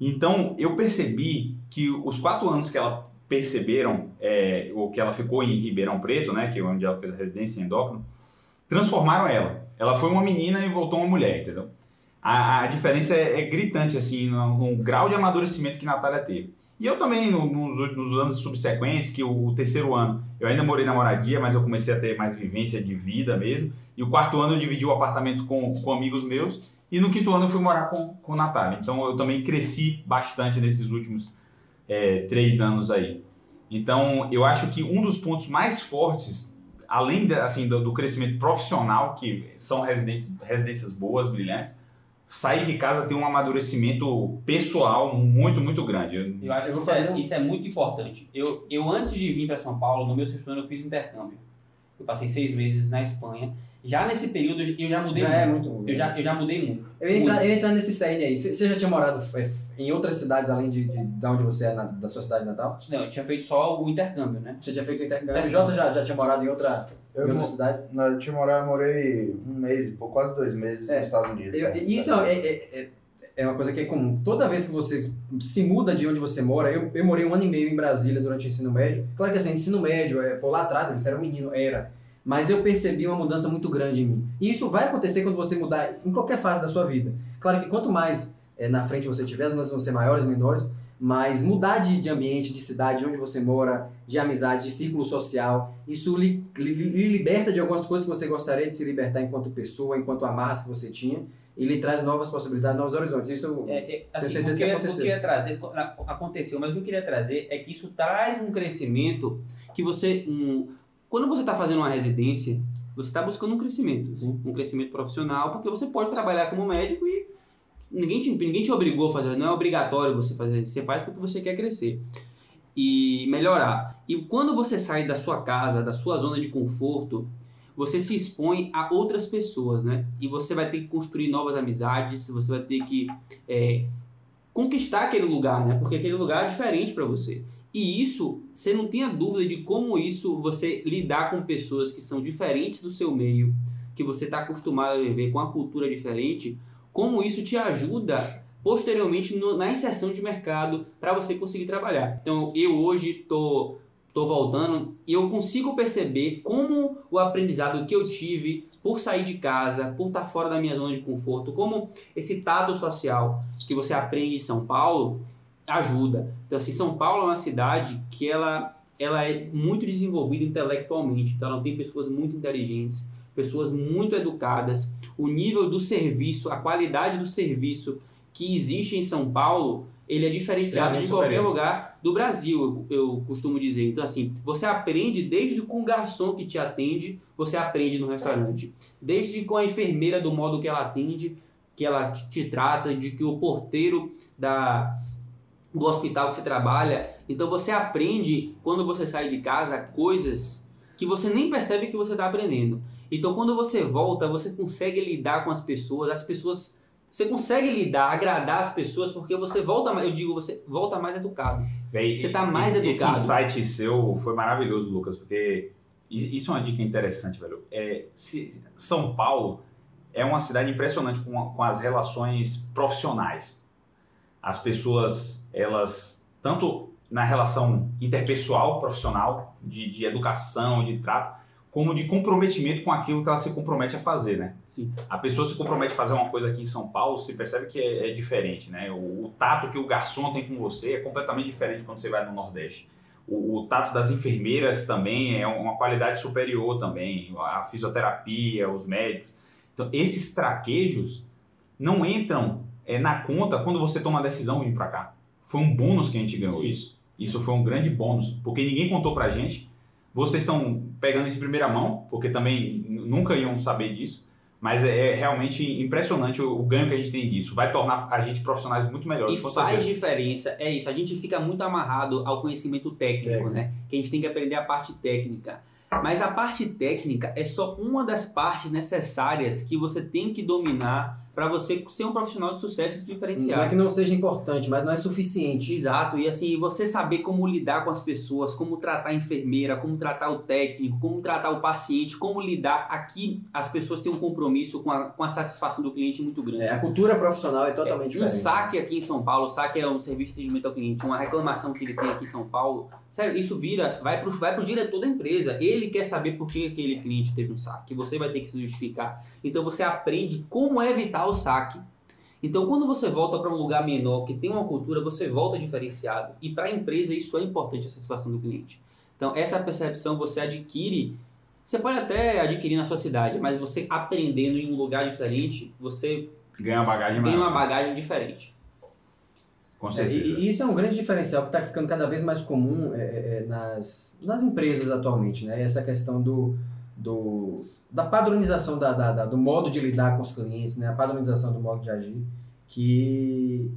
Então eu percebi que os quatro anos que ela perceberam, é, ou que ela ficou em Ribeirão Preto, né, que é onde ela fez a residência em endócrino, transformaram ela. Ela foi uma menina e voltou uma mulher, entendeu? A, a diferença é, é gritante, assim, no, no grau de amadurecimento que Natália teve. E eu também, no- nos, nos anos subsequentes, que o, o terceiro ano, eu ainda morei na moradia, mas eu comecei a ter mais vivência de vida mesmo. E o quarto ano eu dividi o apartamento com, com amigos meus. E no quinto ano eu fui morar com, com Natália. Então eu também cresci bastante nesses últimos é, três anos aí. Então eu acho que um dos pontos mais fortes, além da- assim, do, do crescimento profissional, que são residências, residências boas, brilhantes, sair de casa tem um amadurecimento pessoal muito, muito grande. Eu- Eu acho Eu que isso é, fazer um- isso é muito importante. Eu, eu, antes de vir para São Paulo, no meu sexto ano, eu fiz intercâmbio. Eu passei seis meses na Espanha. Já nesse período, eu já mudei Já muito. é muito. Eu já, eu já mudei muito. Eu ia entrar, Muito. eu ia entrar nesse cerne aí. Você já tinha morado é, em outras cidades além de, de, de onde você é, na- da sua cidade natal? Não, eu tinha feito só o intercâmbio, né? Você tinha feito o intercâmbio? O. Jota já, já tinha morado em outra, Eu, em outra cidade? na- eu tinha morado, eu morei um mês, pouco, quase dois meses É. nos Estados Unidos. Eu- né? isso é, é, é, é uma coisa que é comum. Toda vez que você se muda de onde você mora, eu, eu morei um ano e meio em Brasília durante o ensino médio. Claro que assim, ensino médio, é, por lá atrás, você era um menino, era. Mas eu percebi uma mudança muito grande em mim. E isso vai acontecer quando você mudar em qualquer fase da sua vida. Claro que quanto mais é, na frente você tiver, as mudanças vão ser maiores, menores, mas mudar de, de ambiente, de cidade, de onde você mora, de amizade, de círculo social, isso lhe, lhe- liberta de algumas coisas que você gostaria de se libertar enquanto pessoa, enquanto amarras que você tinha, e lhe traz novas possibilidades, novos horizontes. Isso É, é, assim, certeza que aconteceu. que eu ia trazer, aconteceu, mas o que eu queria trazer é que isso traz um crescimento que você, um, quando você está fazendo uma residência, você está buscando um crescimento, Sim. um crescimento profissional, porque você pode trabalhar como médico e ninguém te, ninguém te obrigou a fazer, não é obrigatório você fazer, você faz porque você quer crescer e melhorar. E quando você sai da sua casa, da sua zona de conforto, você se expõe a outras pessoas, né? E você vai ter que construir novas amizades, você vai ter que é, conquistar aquele lugar, né? Porque aquele lugar é diferente para você. E isso, você não tenha dúvida de como isso você lidar com pessoas que são diferentes do seu meio, que você está acostumado a viver com uma cultura diferente, como isso te ajuda posteriormente no- na inserção de mercado para você conseguir trabalhar. Então, eu hoje tô tô voltando e eu consigo perceber como o aprendizado que eu tive por sair de casa, por estar fora da minha zona de conforto, como esse tato social que você aprende em São Paulo ajuda. Então, assim, São Paulo é uma cidade que ela, ela é muito desenvolvida intelectualmente. Então, ela tem pessoas muito inteligentes, pessoas muito educadas. O nível do serviço, a qualidade do serviço que existe em São Paulo, ele é diferenciado de qualquer lugar do Brasil, eu, eu costumo dizer. Então, assim, você aprende desde com o garçom que te atende, você aprende no restaurante. Desde com a enfermeira do modo que ela atende, que ela te, te trata, de que o porteiro da, do hospital que você trabalha. Então, você aprende, quando você sai de casa, coisas que você nem percebe que você está aprendendo. Então, quando você volta, você consegue lidar com as pessoas, as pessoas você consegue lidar, agradar as pessoas porque você volta mais, eu digo, você volta mais educado. Véi, Você tá mais esse, educado. Esse insight seu foi maravilhoso, Lucas, porque isso é uma dica interessante, velho. É, se- São Paulo é uma cidade impressionante com, com as relações profissionais. As pessoas, elas, tanto na relação interpessoal, profissional, de, de educação, de trato, como de comprometimento com aquilo que ela se compromete a fazer, né? Sim. A pessoa se compromete a fazer uma coisa aqui em São Paulo, você percebe que é, é diferente, né? O, o tato que o garçom tem com você é completamente diferente quando você vai no Nordeste. O, o tato das enfermeiras também é uma qualidade superior também, a fisioterapia, os médicos. Então, esses traquejos não entram é, na conta quando você toma a decisão de vir para cá. Foi um bônus que a gente ganhou Sim. isso. Isso foi um grande bônus, porque ninguém contou pra gente. Vocês estão pegando isso em primeira mão, porque também nunca iam saber disso. Mas é, é realmente impressionante o, o ganho que a gente tem disso. Vai tornar a gente profissionais muito melhores. E com faz certeza. diferença, é isso. A gente fica muito amarrado ao conhecimento técnico, Técnico. né? Que a gente tem que aprender a parte técnica. Mas a parte técnica é só uma das partes necessárias que você tem que dominar para você ser um profissional de sucesso e se Não é que não seja importante, mas não é suficiente. Exato, e assim, você saber como lidar com as pessoas, como tratar a enfermeira, como tratar o técnico, como tratar o paciente, como lidar. Aqui as pessoas têm um compromisso com a, com a satisfação do cliente muito grande. É, a cultura profissional é totalmente um diferente. saque aqui em São Paulo, o saque é um serviço de atendimento ao cliente, uma reclamação que ele tem aqui em São Paulo, sério, isso vira, vai pro, vai pro diretor da empresa. Ele quer saber por que aquele cliente teve um saque. Você vai ter que se justificar. Então você aprende como evitar o saque. Então, quando você volta para um lugar menor, que tem uma cultura, você volta diferenciado. E para a empresa, isso é importante, a satisfação do cliente. Então, essa percepção você adquire. Você pode até adquirir na sua cidade, mas você aprendendo em um lugar diferente, você Ganha uma bagagem tem uma bagagem diferente. Com É, certeza. e, e isso é um grande diferencial que está ficando cada vez mais comum é, é, nas, nas empresas atualmente, né? Essa questão do, do, da padronização da, da- da- do modo de lidar com os clientes, né? A padronização do modo de agir, que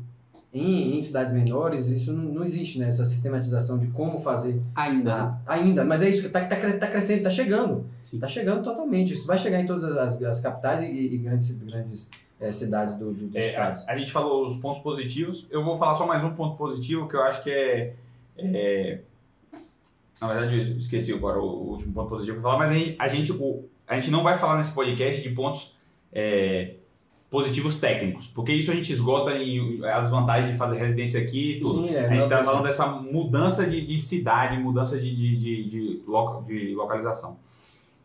em, em cidades menores isso não, não existe, né? Essa sistematização de como fazer Ainda. Ah, ainda, mas é isso que está tá, cre- tá crescendo, está chegando. Está chegando totalmente. Isso vai chegar em todas as, as capitais e, e grandes, grandes eh, cidades do, do, dos É, a, estados. a gente falou os pontos positivos. Eu vou falar só mais um ponto positivo que eu acho que é. é- na verdade, eu esqueci agora o, último ponto positivo que eu ia falar, mas a gente, a gente, o- a gente não vai falar nesse podcast de pontos é, positivos técnicos, porque isso a gente esgota em as vantagens de fazer residência aqui e tudo. Sim, é, A gente está falando dessa mudança de, de cidade, mudança de, de, de, de, loca- de localização.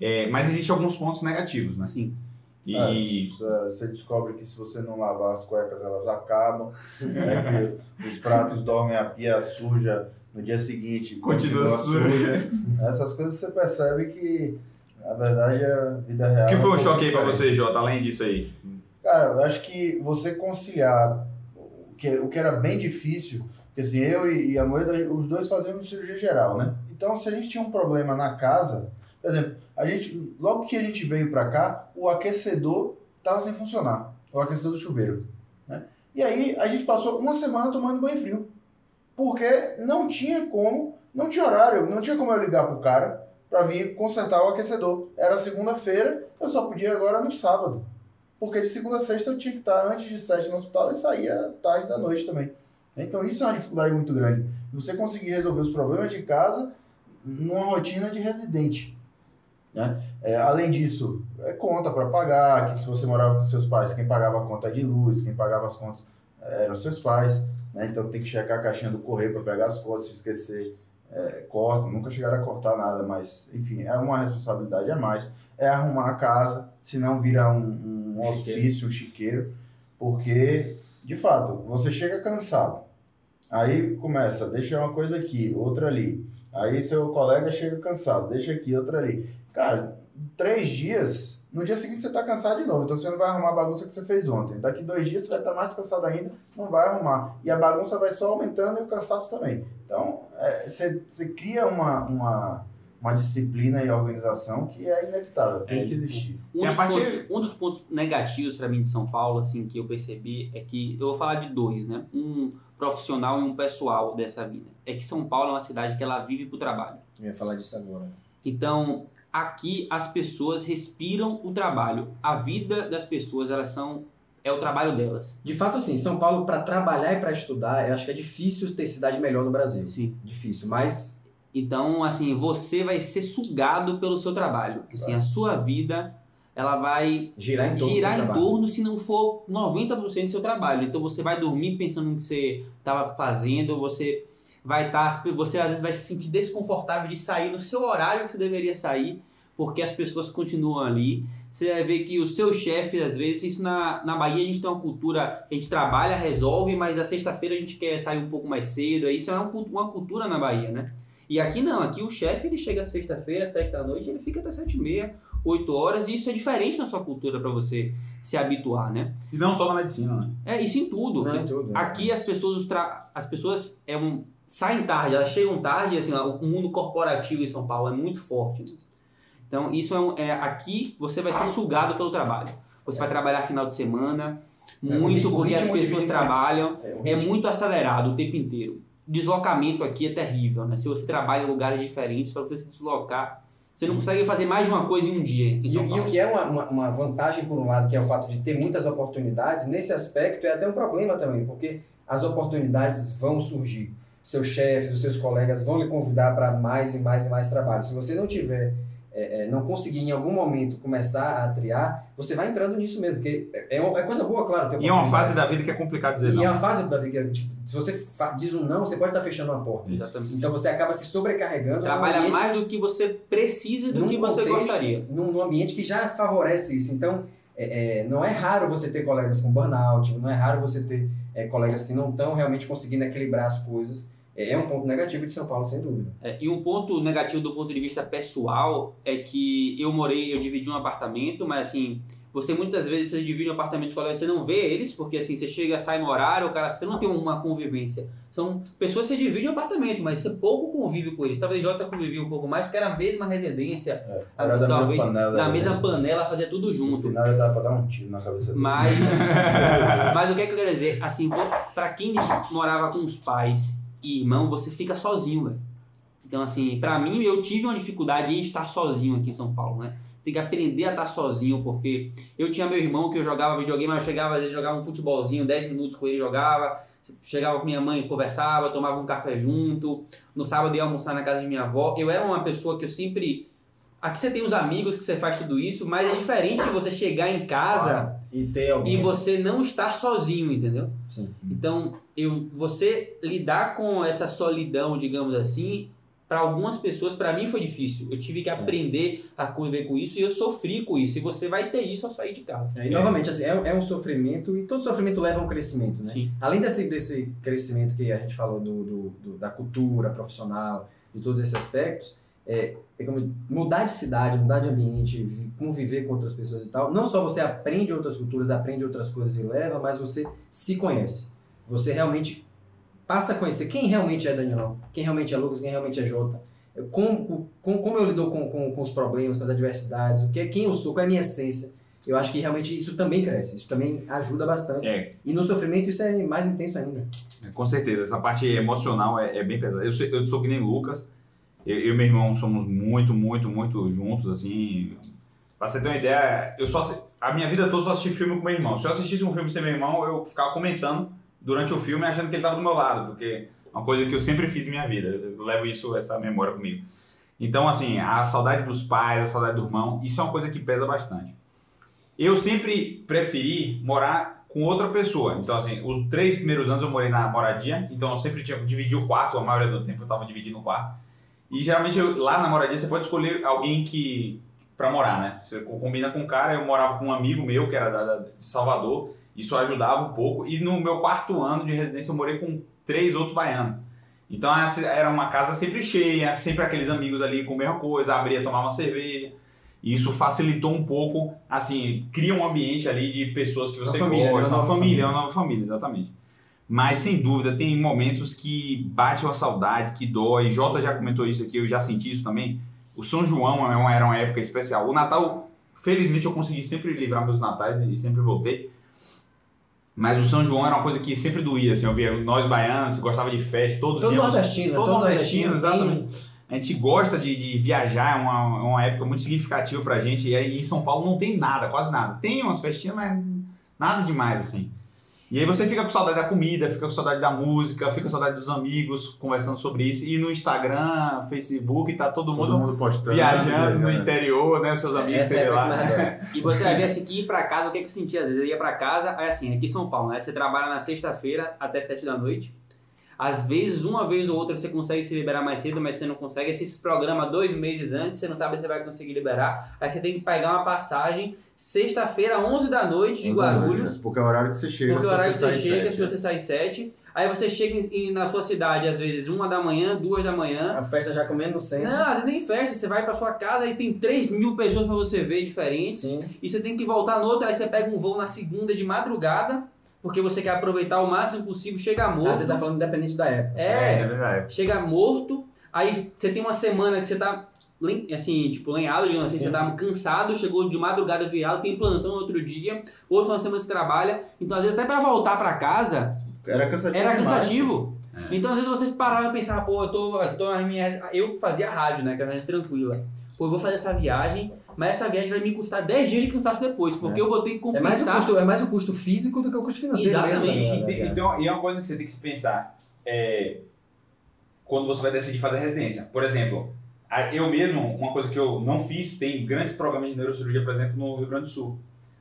É, mas existem alguns pontos negativos, né? Sim. E É, você- descobre que se você não lavar as cuecas, elas acabam. né, que os pratos dormem a pia suja no dia seguinte. Continua suja. Essas coisas você percebe que, na verdade, a vida real. o que é foi um um choque aí pra você, Jota, além disso aí? Cara, eu acho que você conciliar o que, o que era bem difícil, porque assim, eu e, e a Moeda, os dois fazíamos cirurgia geral, né? Então, se a gente tinha um problema na casa, por exemplo, a gente, logo que a gente veio pra cá, o aquecedor tava sem funcionar, o aquecedor do chuveiro, né? E aí a gente passou uma semana tomando banho frio, porque não tinha como, não tinha horário, não tinha como eu ligar pro cara pra vir consertar o aquecedor. Era segunda-feira, eu só podia agora no sábado. Porque de segunda a sexta eu tinha que estar antes de sete no hospital e saía tarde da noite também. Então isso é uma dificuldade muito grande. Você conseguir resolver os problemas de casa numa rotina de residente. Né? É, além disso, é conta para pagar, que se você morava com seus pais, quem pagava a conta de luz, quem pagava as contas eh, eram seus pais. Né? Então tem que checar a caixinha do correio para pegar as contas, se esquecer, é, corta. Nunca chegaram a cortar nada, mas enfim, é uma responsabilidade a mais. É arrumar a casa, senão vira um, um Um hospício, um chiqueiro, porque, de fato, você chega cansado. Aí começa, deixa uma coisa aqui, outra ali. Aí seu colega chega cansado, deixa aqui, outra ali. Cara, três dias, no dia seguinte você tá cansado de novo. Então você não vai arrumar a bagunça que você fez ontem. Daqui dois dias você vai estar mais cansado ainda, não vai arrumar. E a bagunça vai só aumentando e o cansaço também. Então, você, você cria uma, uma, uma disciplina e organização que é inevitável, tem É, que existir. Um a dos, partir- pontos, um dos pontos negativos para mim de São Paulo, assim, que eu percebi é que eu vou falar de dois, né? Um profissional e um pessoal dessa vida. É que São Paulo é uma cidade que ela vive pro trabalho. Eu ia falar disso agora. Então, aqui as pessoas respiram o trabalho. A vida das pessoas, elas são é o trabalho delas. De fato, assim, São Paulo, para trabalhar e para estudar, eu acho que é difícil ter cidade melhor no Brasil. Sim. Difícil, mas Então, assim, você vai ser sugado pelo seu trabalho. Assim, a sua vida, ela vai girar em torno girar em torno se não for 90% do seu trabalho. Então você vai dormir pensando no que você estava fazendo, você vai estar, você às vezes vai se sentir desconfortável de sair no seu horário que você deveria sair, porque as pessoas continuam ali. Você vai ver que o seu chefe, às vezes, isso na, na Bahia a gente tem uma cultura, a gente trabalha, resolve, mas a sexta-feira a gente quer sair um pouco mais cedo. Isso é uma, uma cultura na Bahia, né? E aqui não, aqui o chefe ele chega sexta-feira, sete da noite, ele fica até sete e meia, oito horas, e isso é diferente na sua cultura para você se habituar, né? E não só na medicina, né? É, isso em tudo. Não, né? em tudo, é. Aqui as pessoas, as pessoas é um, saem tarde, elas chegam tarde, assim, ó, o mundo corporativo em São Paulo é muito forte. né? Então, isso é, um, é aqui você vai ser sugado pelo trabalho. Você vai trabalhar final de semana, É, muito o porque as pessoas trabalham, É, é ritmo- muito acelerado o tempo inteiro. Deslocamento aqui é terrível, né? Se você trabalha em lugares diferentes, para você se deslocar, você não consegue fazer mais de uma coisa em um dia em E, e o que é uma, uma, uma vantagem, por um lado, que é o fato de ter muitas oportunidades, nesse aspecto é até um problema também, porque as oportunidades vão surgir. Seus chefes, os seus colegas vão lhe convidar para mais e mais e mais trabalho. Se você não tiver, é, é, não conseguir em algum momento começar a triar, você vai entrando nisso mesmo, porque é, é uma- é coisa boa, claro. ter E é uma fase da vida que é complicado dizer E não. é uma fase da vida que, tipo, se você diz um não, você pode estar fechando uma porta. Exatamente. Então você acaba se sobrecarregando. Trabalha ambiente- mais do que você precisa e do que você contexto, gostaria. Num, num ambiente que já favorece isso. Então, é, é, não é raro você ter colegas com burnout, não é raro você ter é, colegas que não estão realmente conseguindo equilibrar as coisas. É, é um ponto negativo de São Paulo, sem dúvida. É, e um ponto negativo do ponto de vista pessoal é que eu morei, eu dividi um apartamento, mas assim, você muitas vezes você divide um apartamento com você não vê eles, porque assim, você chega, sai no horário, o cara, você não tem uma convivência. São pessoas que você divide um apartamento, mas você pouco convive com eles. Talvez Jota convivia um pouco mais, porque era a mesma residência, a- Era da talvez mesma panela, na era mesma panela, fazia tudo No junto. final eu dava pra dar um tiro na cabeça dele. Mas, mas o que é que eu quero dizer? Assim, pra quem morava com os pais e irmão, você fica sozinho, velho. Então, assim, pra mim, eu tive uma dificuldade em estar sozinho aqui em São Paulo, né? Tem que aprender a estar sozinho, porque eu tinha meu irmão que eu jogava videogame, mas eu chegava, às vezes, jogava um futebolzinho, 10 minutos com ele, jogava. Chegava com minha mãe, conversava, tomava um café junto. No sábado ia almoçar na casa de minha avó. Eu era uma pessoa que eu sempre. Aqui você tem os amigos que você faz tudo isso, mas é diferente você chegar em casa E ter alguém. e você não estar sozinho, entendeu? Sim. Então, eu, você lidar com essa solidão, digamos assim, para algumas pessoas, para mim foi difícil. Eu tive que aprender a conviver com isso e eu sofri com isso. E você vai ter isso ao sair de casa. E, novamente, assim, é, é um sofrimento e todo sofrimento leva a um crescimento, né? Sim. Além desse, desse crescimento que a gente falou do, do- do- da cultura profissional, de todos esses aspectos, é, é como mudar de cidade, mudar de ambiente, vi- conviver com outras pessoas e tal. Não só você aprende outras culturas, aprende outras coisas e leva, mas você se conhece. Você realmente passa a conhecer quem realmente é Danielão, quem realmente é Lucas, quem realmente é Jota. Como, como, como eu lido com, com, com os problemas, com as adversidades, o que, quem eu sou, qual é a minha essência. Eu acho que realmente isso também cresce, isso também ajuda bastante. É, E no sofrimento isso é mais intenso ainda. com certeza. Essa parte emocional é, é bem pesada. Eu eu sou que nem Lucas. Eu, eu e meu irmão somos muito, muito, muito juntos, assim. Pra você ter uma ideia, eu só a minha vida toda só assisti filme com meu irmão. Se eu assistisse um filme sem meu irmão, eu ficava comentando durante o filme achando que ele estava do meu lado, porque é uma coisa que eu sempre fiz em minha vida. Eu levo isso, essa memória comigo. Então, assim, a saudade dos pais, a saudade do irmão, isso é uma coisa que pesa bastante. Eu sempre preferi morar com outra pessoa. Então, assim, os três primeiros anos eu morei na moradia, então eu sempre tinha dividi o quarto, a maioria do tempo eu estava dividindo o quarto. E geralmente eu- lá na moradia você pode escolher alguém que para morar, né? Você combina com um cara, eu morava com um amigo meu que era da, da- de Salvador, isso ajudava um pouco. E no meu quarto ano de residência eu morei com três outros baianos. Então era uma casa sempre cheia, sempre aqueles amigos ali com a mesma coisa, abria, tomava uma cerveja. E isso facilitou um pouco, assim, cria um ambiente ali de pessoas que você família, né? gosta, Uma uma família, família. uma nova família, exatamente. Mas sem dúvida tem momentos que bate uma saudade, que dói. Jota já comentou isso aqui, eu já senti isso também. O São João é era uma época especial. O Natal, felizmente, eu consegui sempre livrar meus natais e sempre voltei. Mas o São João era uma coisa que sempre doía, assim, eu via nós baianos, gostava de festa, todos Todo íamos- nordestino, todo todo nordestino, nordestino, exatamente. A gente gosta de, de viajar, é uma, uma época muito significativa pra gente. E aí em São Paulo não tem nada, quase nada. Tem umas festinhas, mas nada demais, assim. E aí você fica com saudade da comida, fica com saudade da música, fica com saudade dos amigos conversando sobre isso. E no Instagram, Facebook, tá todo mundo, Todo mundo postando. viajando no né? interior, né? Seus amigos, Essa é sei época lá. dói. E você vai ver assim que ir pra casa, o que, que eu sentia? Às vezes eu ia pra casa, aí assim, aqui em São Paulo, né? Você trabalha na sexta-feira até sete da noite. Às vezes, uma vez ou outra, você consegue se liberar mais cedo, mas você não consegue. Aí Você se programa dois meses antes, você não sabe se você vai conseguir liberar. Aí você tem que pegar uma passagem sexta-feira, 11 da noite, de Guarulhos. Porque é o horário que você chega. Porque o se horário que você sai chega, sete, se você sai sete. Aí você chega em- em- na sua cidade, às vezes, uma da manhã, duas da manhã. A festa já comendo no centro. Não, às vezes nem festa, você vai pra sua casa e tem 3 mil pessoas pra você ver diferentes. Sim. E você tem que voltar no outro, aí você pega um voo na segunda de madrugada, porque você quer aproveitar o máximo possível, chega Ah, morto. você tá falando independente da época. É, é verdade. chega morto, aí você tem uma semana que você tá, assim, tipo, lenhado, digamos assim, Sim. você tá cansado, chegou de madrugada virado, tem plantão no outro dia, outra uma semana você trabalha, então às vezes até pra voltar pra casa, Era cansativo. era demais, cansativo. É. Então, às vezes você parava e pensava, pô, eu tô, eu tô na minha. Eu fazia rádio, né? Que era mais tranquila. Pô, eu vou fazer essa viagem, mas essa viagem vai me custar 10 dias de cansaço depois, porque eu vou ter que É mais, o compensar. custo, é mais o custo físico do que o custo financeiro Exatamente. mesmo. E, né, então, e é uma coisa que você tem que se pensar. É, quando você vai decidir fazer residência. Por exemplo, eu mesmo, uma coisa que eu não fiz, tem grandes programas de neurocirurgia, por exemplo, no Rio Grande do Sul.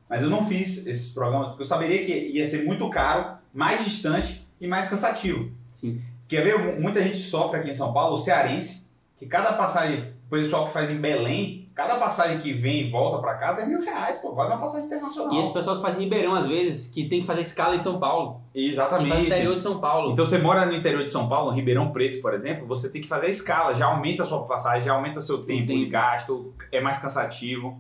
Mas eu não fiz esses programas porque eu saberia que ia ser muito caro, mais distante e mais cansativo. Sim. Quer ver? Muita gente sofre aqui em São Paulo, o cearense, que cada passagem, o pessoal que faz em Belém, cada passagem que vem e volta pra casa é mil reais, pô, quase uma passagem internacional. E esse pessoal que faz em Ribeirão, às vezes, que tem que fazer escala em São Paulo. Que faz no Exatamente. interior de São Paulo. Então você mora no interior de São Paulo, em Ribeirão Preto, por exemplo, você tem que fazer a escala, já aumenta a sua passagem, já aumenta seu tempo de gasto, é mais cansativo.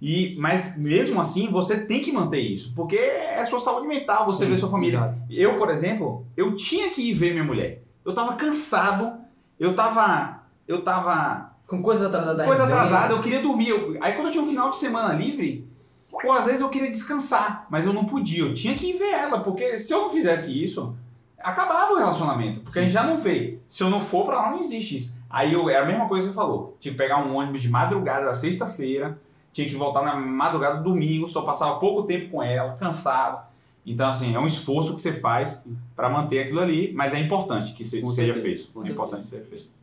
E, mas mesmo assim, você tem que manter isso, porque é sua saúde mental, você Sim, vê sua família. exato. Eu, por exemplo, eu tinha que ir ver minha mulher. Eu tava cansado, eu tava. Eu tava. Com coisas atrasadas da Coisa atrasada, eu queria dormir. Eu- aí quando eu tinha um final de semana livre, pô, às vezes eu queria descansar, mas eu não podia. Eu tinha que ir ver ela, porque se eu não fizesse isso, acabava o relacionamento. Porque a gente já não vê. Se eu não for pra lá, não existe isso. Aí eu, é a mesma coisa que você falou. Tinha que pegar um ônibus de madrugada da sexta-feira, tinha que voltar na madrugada do domingo, só passava pouco tempo com ela, cansado. Então, assim, é um esforço que você faz pra manter aquilo ali, mas é importante que seja certeza, feito. com É certeza. importante que seja feito.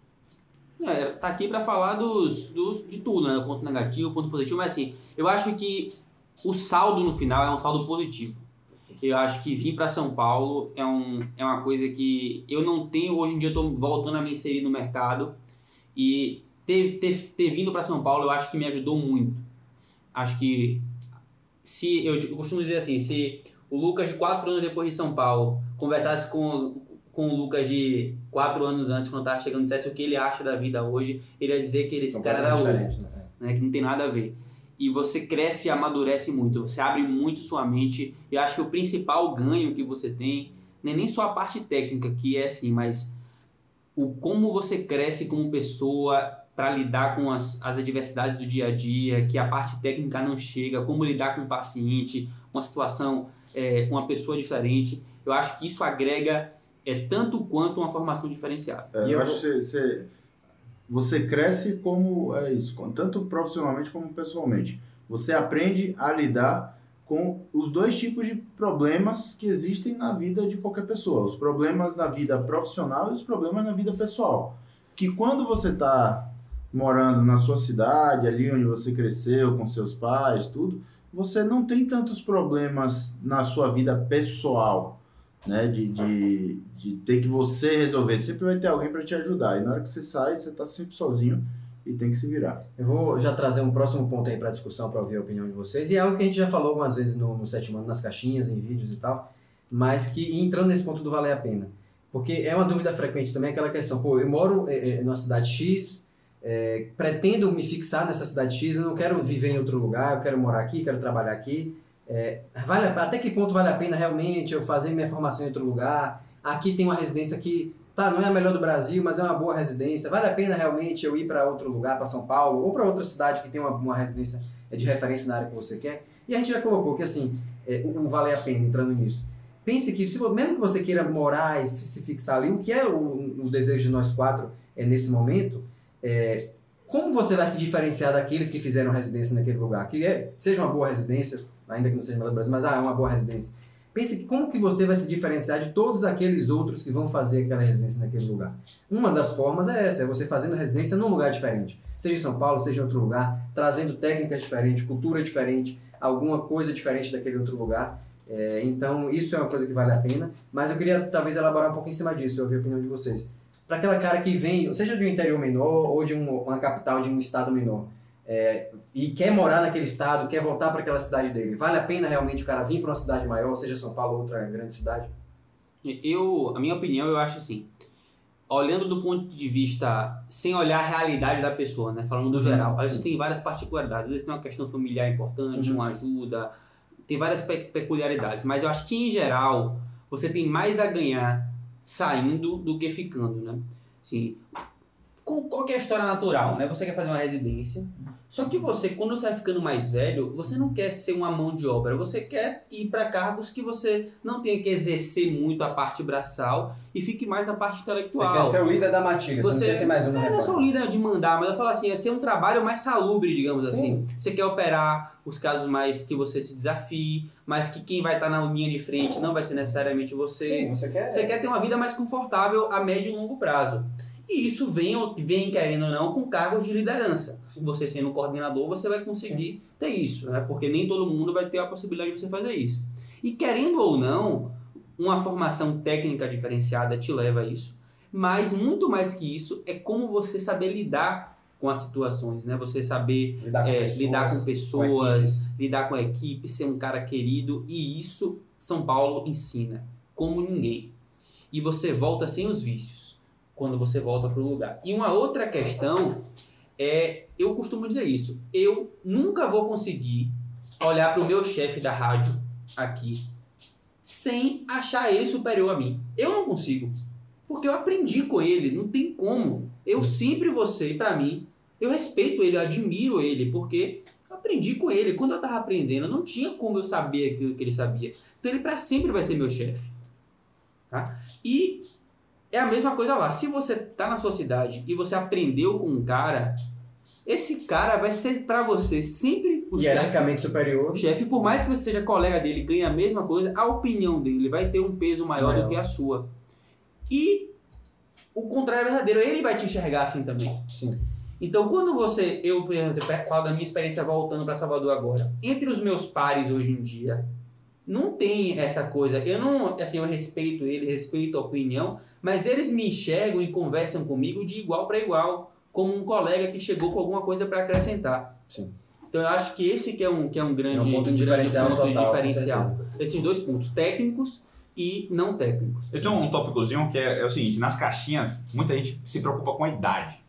É, tá aqui pra falar dos, dos, de tudo, né? O ponto negativo, o ponto positivo, mas assim, eu acho que o saldo no final é um saldo positivo. Eu acho que vir pra São Paulo é, um, é uma coisa que eu não tenho, hoje em dia eu tô voltando a me inserir no mercado e ter, ter, ter vindo pra São Paulo eu acho que me ajudou muito. Acho que se, eu, eu costumo dizer assim, se o Lucas quatro anos depois de São Paulo conversasse com, com o Lucas de quatro anos antes, quando tava chegando, dissesse o que ele acha da vida hoje, ele ia dizer que ele, esse cara era louco, né? né? Que não tem nada a ver. E você cresce e amadurece muito, você abre muito sua mente. E eu acho que o principal ganho que você tem, não é nem só a parte técnica, que é assim, mas o como você cresce como pessoa para lidar com as, as adversidades do dia a dia, que a parte técnica não chega, como lidar com um paciente, uma situação, é, com uma pessoa diferente. Eu acho que isso agrega é tanto quanto uma formação diferenciada. É, E eu acho que você, você, cresce como é isso, tanto profissionalmente como pessoalmente. Você aprende a lidar com os dois tipos de problemas que existem na vida de qualquer pessoa. Os problemas na vida profissional e os problemas na vida pessoal. Que quando você está morando na sua cidade, ali onde você cresceu, com seus pais, tudo, você não tem tantos problemas na sua vida pessoal né? De, de, de ter que você resolver. Sempre vai ter alguém para te ajudar. E na hora que você sai, você tá sempre sozinho e tem que se virar. Eu vou já trazer um próximo ponto aí para discussão, para ouvir a opinião de vocês. E é algo que a gente já falou algumas vezes no, no sétimo ano, nas caixinhas, em vídeos e tal. Mas que entrando nesse ponto do valer a pena. Porque é uma dúvida frequente também aquela questão, pô, eu moro é, é, numa cidade X, é, pretendo me fixar nessa cidade X, eu não quero viver em outro lugar, eu quero morar aqui, quero trabalhar aqui. É, vale, até que ponto vale a pena realmente eu fazer minha formação em outro lugar? Aqui tem uma residência que, tá, não é a melhor do Brasil, mas é uma boa residência. Vale a pena realmente eu ir para outro lugar, para São Paulo, ou para outra cidade que tem uma, uma residência de referência na área que você quer? E a gente já colocou que, assim, é, o, vale a pena entrando nisso. Pense que, se, mesmo que você queira morar e se fixar ali, o que é o, o desejo de nós quatro é, nesse momento, é, como você vai se diferenciar daqueles que fizeram residência naquele lugar? Que é, seja uma boa residência, ainda que não seja melhor do Brasil, mas ah, é uma boa residência. Pense que como que você vai se diferenciar de todos aqueles outros que vão fazer aquela residência naquele lugar. Uma das formas é essa, é você fazendo residência num lugar diferente. Seja em São Paulo, seja em outro lugar, trazendo técnica diferente, cultura diferente, alguma coisa diferente daquele outro lugar. É, então, isso é uma coisa que vale a pena. Mas eu queria talvez elaborar um pouco em cima disso, ouvir a opinião de vocês. Para aquela cara que vem, seja de um interior menor ou de um- uma capital de um estado menor, é, e quer morar naquele estado, quer voltar para aquela cidade dele, vale a pena realmente o cara vir para uma cidade maior, seja São Paulo ou outra grande cidade? Eu, a minha opinião, eu acho assim, olhando do ponto de vista, sem olhar a realidade da pessoa, né? Falando do Uhum, geral. Às sim. vezes tem várias particularidades, às vezes tem uma questão familiar importante, Uhum. uma ajuda, tem várias pe- peculiaridades. Mas eu acho que, em geral, você tem mais a ganhar saindo do que ficando, né? Assim, com qualquer história natural, né? Você quer fazer uma residência, só que você, quando você vai ficando mais velho, você não quer ser uma mão de obra, você quer ir para cargos que você não tenha que exercer muito a parte braçal e fique mais na parte Você intelectual. quer ser o líder da matilha, você, Você- não quer ser mais um. É, não é só o líder de mandar, mas eu falo assim, é ser um trabalho mais salubre, digamos Sim. assim. Você quer operar os casos mais que você se desafie, mas que quem vai estar na linha de frente não vai ser necessariamente você. Sim, você quer. Você quer ter uma vida mais confortável a médio e longo prazo. E isso vem, vem querendo ou não, com cargos de liderança. Sim. Você sendo um coordenador, você vai conseguir ter isso, né? Porque nem todo mundo vai ter a possibilidade de você fazer isso. E querendo ou não, uma formação técnica diferenciada te leva a isso. Mas muito mais que isso é como você saber lidar com as situações, né? Você saber lidar com é, pessoas. lidar com pessoas, equipes. lidar com a equipe, ser um cara querido e isso São Paulo ensina como ninguém. E você volta sem os vícios quando você volta para o lugar. E uma outra questão é, eu costumo dizer isso, eu nunca vou conseguir olhar para o meu chefe da rádio aqui sem achar ele superior a mim. Eu não consigo. Porque eu aprendi com ele, não tem como. Eu sempre vou ser, para mim, eu respeito ele, eu admiro ele, porque eu aprendi com ele. Quando eu tava aprendendo, não tinha como eu saber aquilo que ele sabia. Então ele para sempre vai ser meu chefe. Tá? E é a mesma coisa lá. Se você tá na sua cidade e você aprendeu com um cara, esse cara vai ser para você sempre o chefe. Hierarquicamente superior. O chefe, por mais que você seja colega dele, ganhe a mesma coisa, a opinião dele vai ter um peso maior, Maior. do que a sua. E o contrário é verdadeiro, ele vai te enxergar assim também. Sim. Então, quando você, eu eu falo da minha experiência voltando para Salvador agora, entre os meus pares hoje em dia, não tem essa coisa. Eu não, assim, eu respeito ele, respeito a opinião, mas eles me enxergam e conversam comigo de igual para igual, como um colega que chegou com alguma coisa para acrescentar. Sim. Então, eu acho que esse que é um que é um É grande, um ponto grande diferencial ponto total. diferencial. Esses dois pontos, técnicos e não técnicos. Eu tenho um tópicozinho que é, é o seguinte: nas caixinhas, muita gente se preocupa com a idade.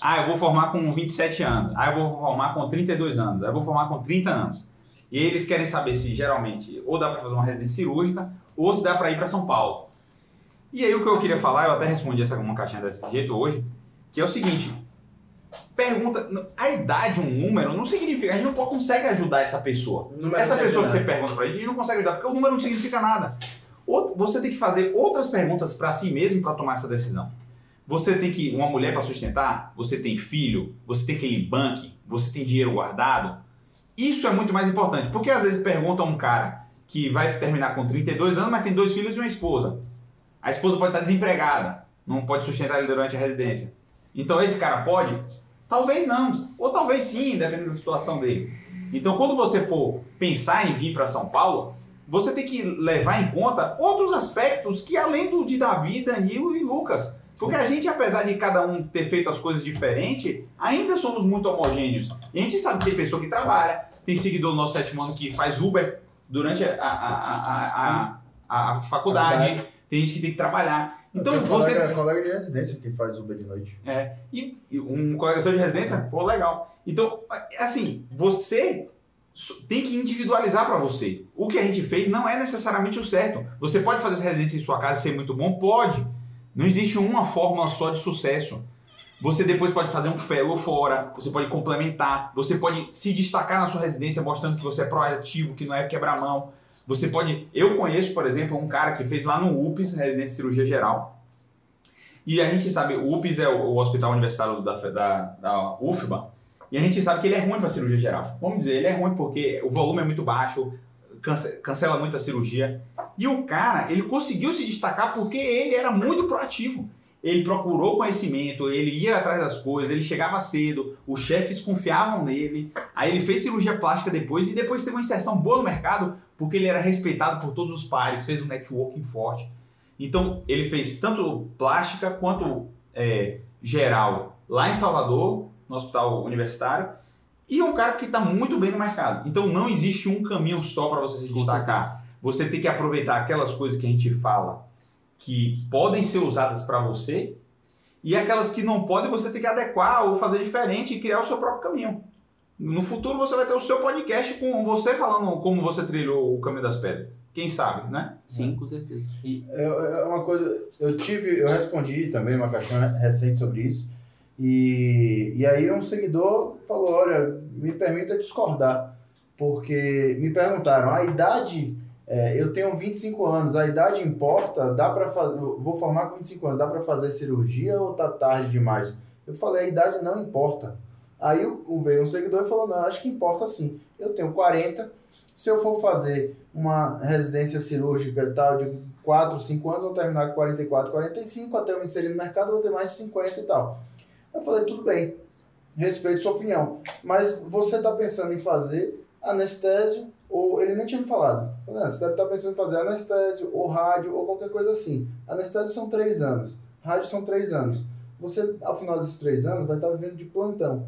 Ah, eu vou formar com 27 anos. Ah, eu vou formar com 32 anos. Ah, eu vou formar com 30 anos. E eles querem saber se geralmente ou dá para fazer uma residência cirúrgica ou se dá para ir para São Paulo. E aí o que eu queria falar, eu até respondi essa uma caixinha desse jeito hoje, que é o seguinte: pergunta, a idade, um número, não significa, a gente não consegue ajudar essa pessoa. Essa pessoa que você pergunta pra gente, a gente não consegue ajudar, porque o número não significa nada. Você tem que fazer outras perguntas para si mesmo para tomar essa decisão. Você tem que uma mulher para sustentar, você tem filho, você tem aquele banco, você tem dinheiro guardado. Isso é muito mais importante, porque às vezes pergunta a um cara que vai terminar com 32 anos, mas tem dois filhos e uma esposa. A esposa pode estar desempregada, não pode sustentar ele durante a residência. Então esse cara pode? Talvez não, ou talvez sim, dependendo da situação dele. Então quando você for pensar em vir para São Paulo, você tem que levar em conta outros aspectos que além do de Davi, Danilo e Lucas. Porque a gente, apesar de cada um ter feito as coisas diferentes, ainda somos muito homogêneos. E a gente sabe que tem pessoa que trabalha, tem seguidor do nosso sétimo ano que faz Uber durante a, a, a, a, faculdade, tem gente que tem que trabalhar. Então você. colega, colega de residência que faz Uber de noite. É, e, um colega seu de residência, pô, legal. Então, assim, você tem que individualizar para você. O que a gente fez não é necessariamente o certo. Você pode fazer essa residência em sua casa e ser muito bom? Pode. Não existe uma fórmula só de sucesso. Você depois pode fazer um fellow fora, você pode complementar, você pode se destacar na sua residência mostrando que você é proativo, que não é quebra-mão. Você pode. Eu conheço, por exemplo, um cara que fez lá no UPS, residência de cirurgia geral. E a gente sabe, o UPS é o, Hospital Universitário da, da, da UFBA, e a gente sabe que ele é ruim para cirurgia geral. Vamos dizer, ele é ruim porque o volume é muito baixo, cance- cancela muito a cirurgia. E o cara, ele conseguiu se destacar porque ele era muito proativo. Ele procurou conhecimento, ele ia atrás das coisas, ele chegava cedo, os chefes confiavam nele. Aí ele fez cirurgia plástica depois e depois teve uma inserção boa no mercado porque ele era respeitado por todos os pares, fez um networking forte. Então ele fez tanto plástica quanto é, geral lá em Salvador, no hospital universitário, e é um cara que está muito bem no mercado. Então não existe um caminho só para você se destacar. Você tem que aproveitar aquelas coisas que a gente fala que podem ser usadas para você e aquelas que não podem você tem que adequar ou fazer diferente e criar o seu próprio caminho. No futuro você vai ter o seu podcast com você falando como você trilhou o caminho das pedras. Quem sabe, né? Sim, com certeza. É é uma coisa, eu tive, eu respondi também uma questão recente sobre isso. E, e aí um seguidor falou, olha, me permita discordar, porque me perguntaram, a idade, é, eu tenho 25 anos, a idade importa? Dá para fazer, vou formar com 25 anos, dá para fazer cirurgia ou tá tarde demais? Eu falei, a idade não importa. Aí veio um seguidor e falou, não, acho que importa sim. Eu tenho 40, se eu for fazer uma residência cirúrgica tal de 4, 5 anos, vou terminar com 44, 45, até eu me inserir no mercado, vou ter mais de 50 e tal. Eu falei, tudo bem, respeito sua opinião, mas você está pensando em fazer anestésio, ou ele nem tinha me falado. "Não, você deve estar pensando em fazer anestésio, ou rádio, ou qualquer coisa assim. Anestésio são 3 anos, rádio são 3 anos. Você, ao final desses 3 anos, vai estar vivendo de plantão.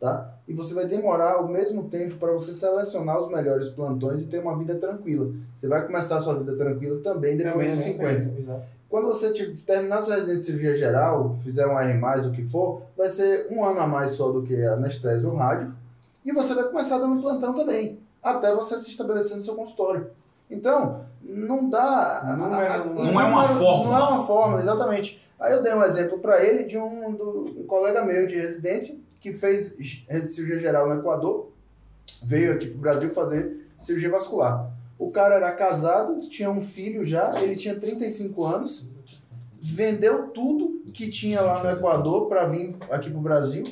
Tá? E você vai demorar o mesmo tempo para você selecionar os melhores plantões e ter uma vida tranquila. Você vai começar a sua vida tranquila também depois dos 50. Exato. Quando você tipo, terminar sua residência de cirurgia geral, fizer um R+, o que for, vai ser um ano a mais só do que anestésio ou rádio. E você vai começar dando plantão também, até você se estabelecer no seu consultório. Então, não dá... Não é- não é uma fórmula. Não é uma fórmula, exatamente. Aí eu dei um exemplo para ele de um, do, um colega meu de residência que fez cirurgia geral no Equador, veio aqui pro Brasil fazer cirurgia vascular. O cara era casado, tinha um filho já, ele tinha 35 anos, vendeu tudo que tinha lá no Equador para vir aqui pro Brasil.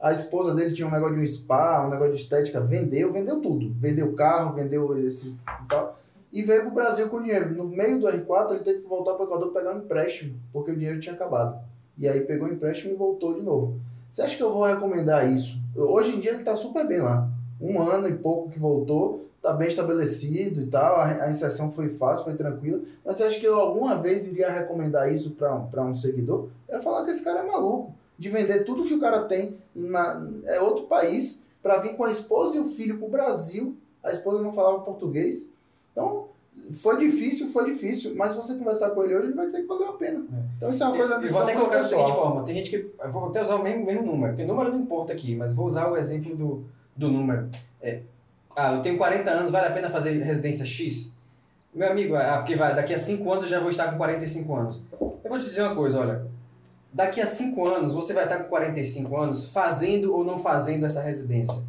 A esposa dele tinha um negócio de um spa, um negócio de estética, vendeu, vendeu tudo. Vendeu carro, vendeu esse e tal. E veio pro Brasil com dinheiro. No meio do R4, ele teve que voltar pro Equador pegar um empréstimo, porque o dinheiro tinha acabado. E aí pegou o empréstimo e voltou de novo. Você acha que eu vou recomendar isso? Hoje em dia ele está super bem lá. Um ano e pouco que voltou, está bem estabelecido e tal, a, inserção foi fácil, foi tranquila. Mas você acha que eu alguma vez iria recomendar isso para um seguidor? Eu ia falar que esse cara é maluco, de vender tudo que o cara tem na é outro país, para vir com a esposa e o filho para o Brasil. A esposa não falava português. Então, foi difícil, foi difícil, mas se você conversar com ele hoje, ele vai dizer que valeu a pena. Então isso é uma coisa Eu vou até colocar da seguinte forma: tem gente que. Eu vou até usar o mesmo, mesmo número, porque o número não importa aqui, mas vou usar o exemplo do, do número. É, ah, eu tenho 40 anos, vale a pena fazer residência X? Meu amigo, ah, porque vai, daqui a 5 anos eu já vou estar com 45 anos. Eu vou te dizer uma coisa, olha. Daqui a 5 anos você vai estar com 45 anos fazendo ou não fazendo essa residência.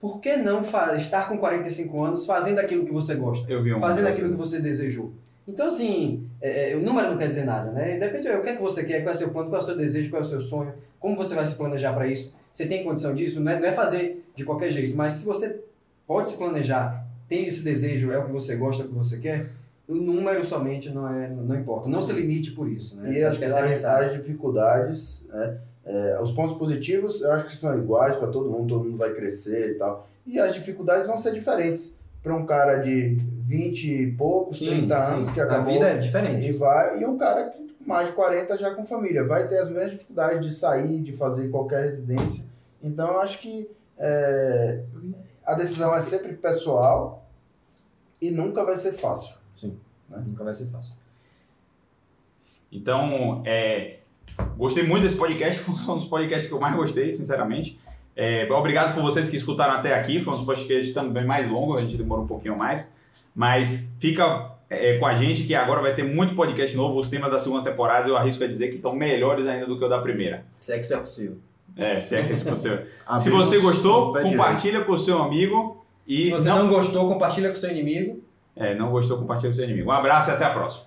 Por que não estar com 45 anos fazendo aquilo que você gosta? Eu vi um. fazendo aquilo que você desejou. Então, assim, é, é, o número não quer dizer nada, né? Depende do que é que você quer, qual é o seu plano, qual é o seu desejo, qual é o seu sonho, como você vai se planejar para isso. Você tem condição disso? Não é, não é fazer de qualquer jeito, mas se você pode se planejar, tem esse desejo, é o que você gosta, é o que você quer, o número somente não, é, não importa. Não se limite por isso, né? E as, é a as, as dificuldades, né? É, os pontos positivos eu acho que são iguais para todo mundo, todo mundo vai crescer e tal. E as dificuldades vão ser diferentes. Para um cara de 20 e poucos, Sim, 30 anos que A acabou vida é diferente. e vai, e um cara que mais de 40 já com família, vai ter as mesmas dificuldades de sair, de fazer qualquer residência. Então eu acho que é, a decisão é sempre pessoal e nunca vai ser fácil. Nunca vai ser fácil. Então, é, gostei muito desse podcast, foi um dos podcasts que eu mais gostei, sinceramente. É, obrigado por vocês que escutaram até aqui, foi um dos podcasts também mais longos, a gente demorou um pouquinho mais. Mas fica é, com a gente que agora vai ter muito podcast novo, os temas da segunda temporada eu arrisco a dizer que estão melhores ainda do que o da primeira. Se é que isso é possível. É, se é que isso possível. Se você gostou, o compartilha com o seu amigo e Se você não gostou, compartilha com seu inimigo. É, não gostou, compartilha com seu inimigo. Um abraço e até a próxima.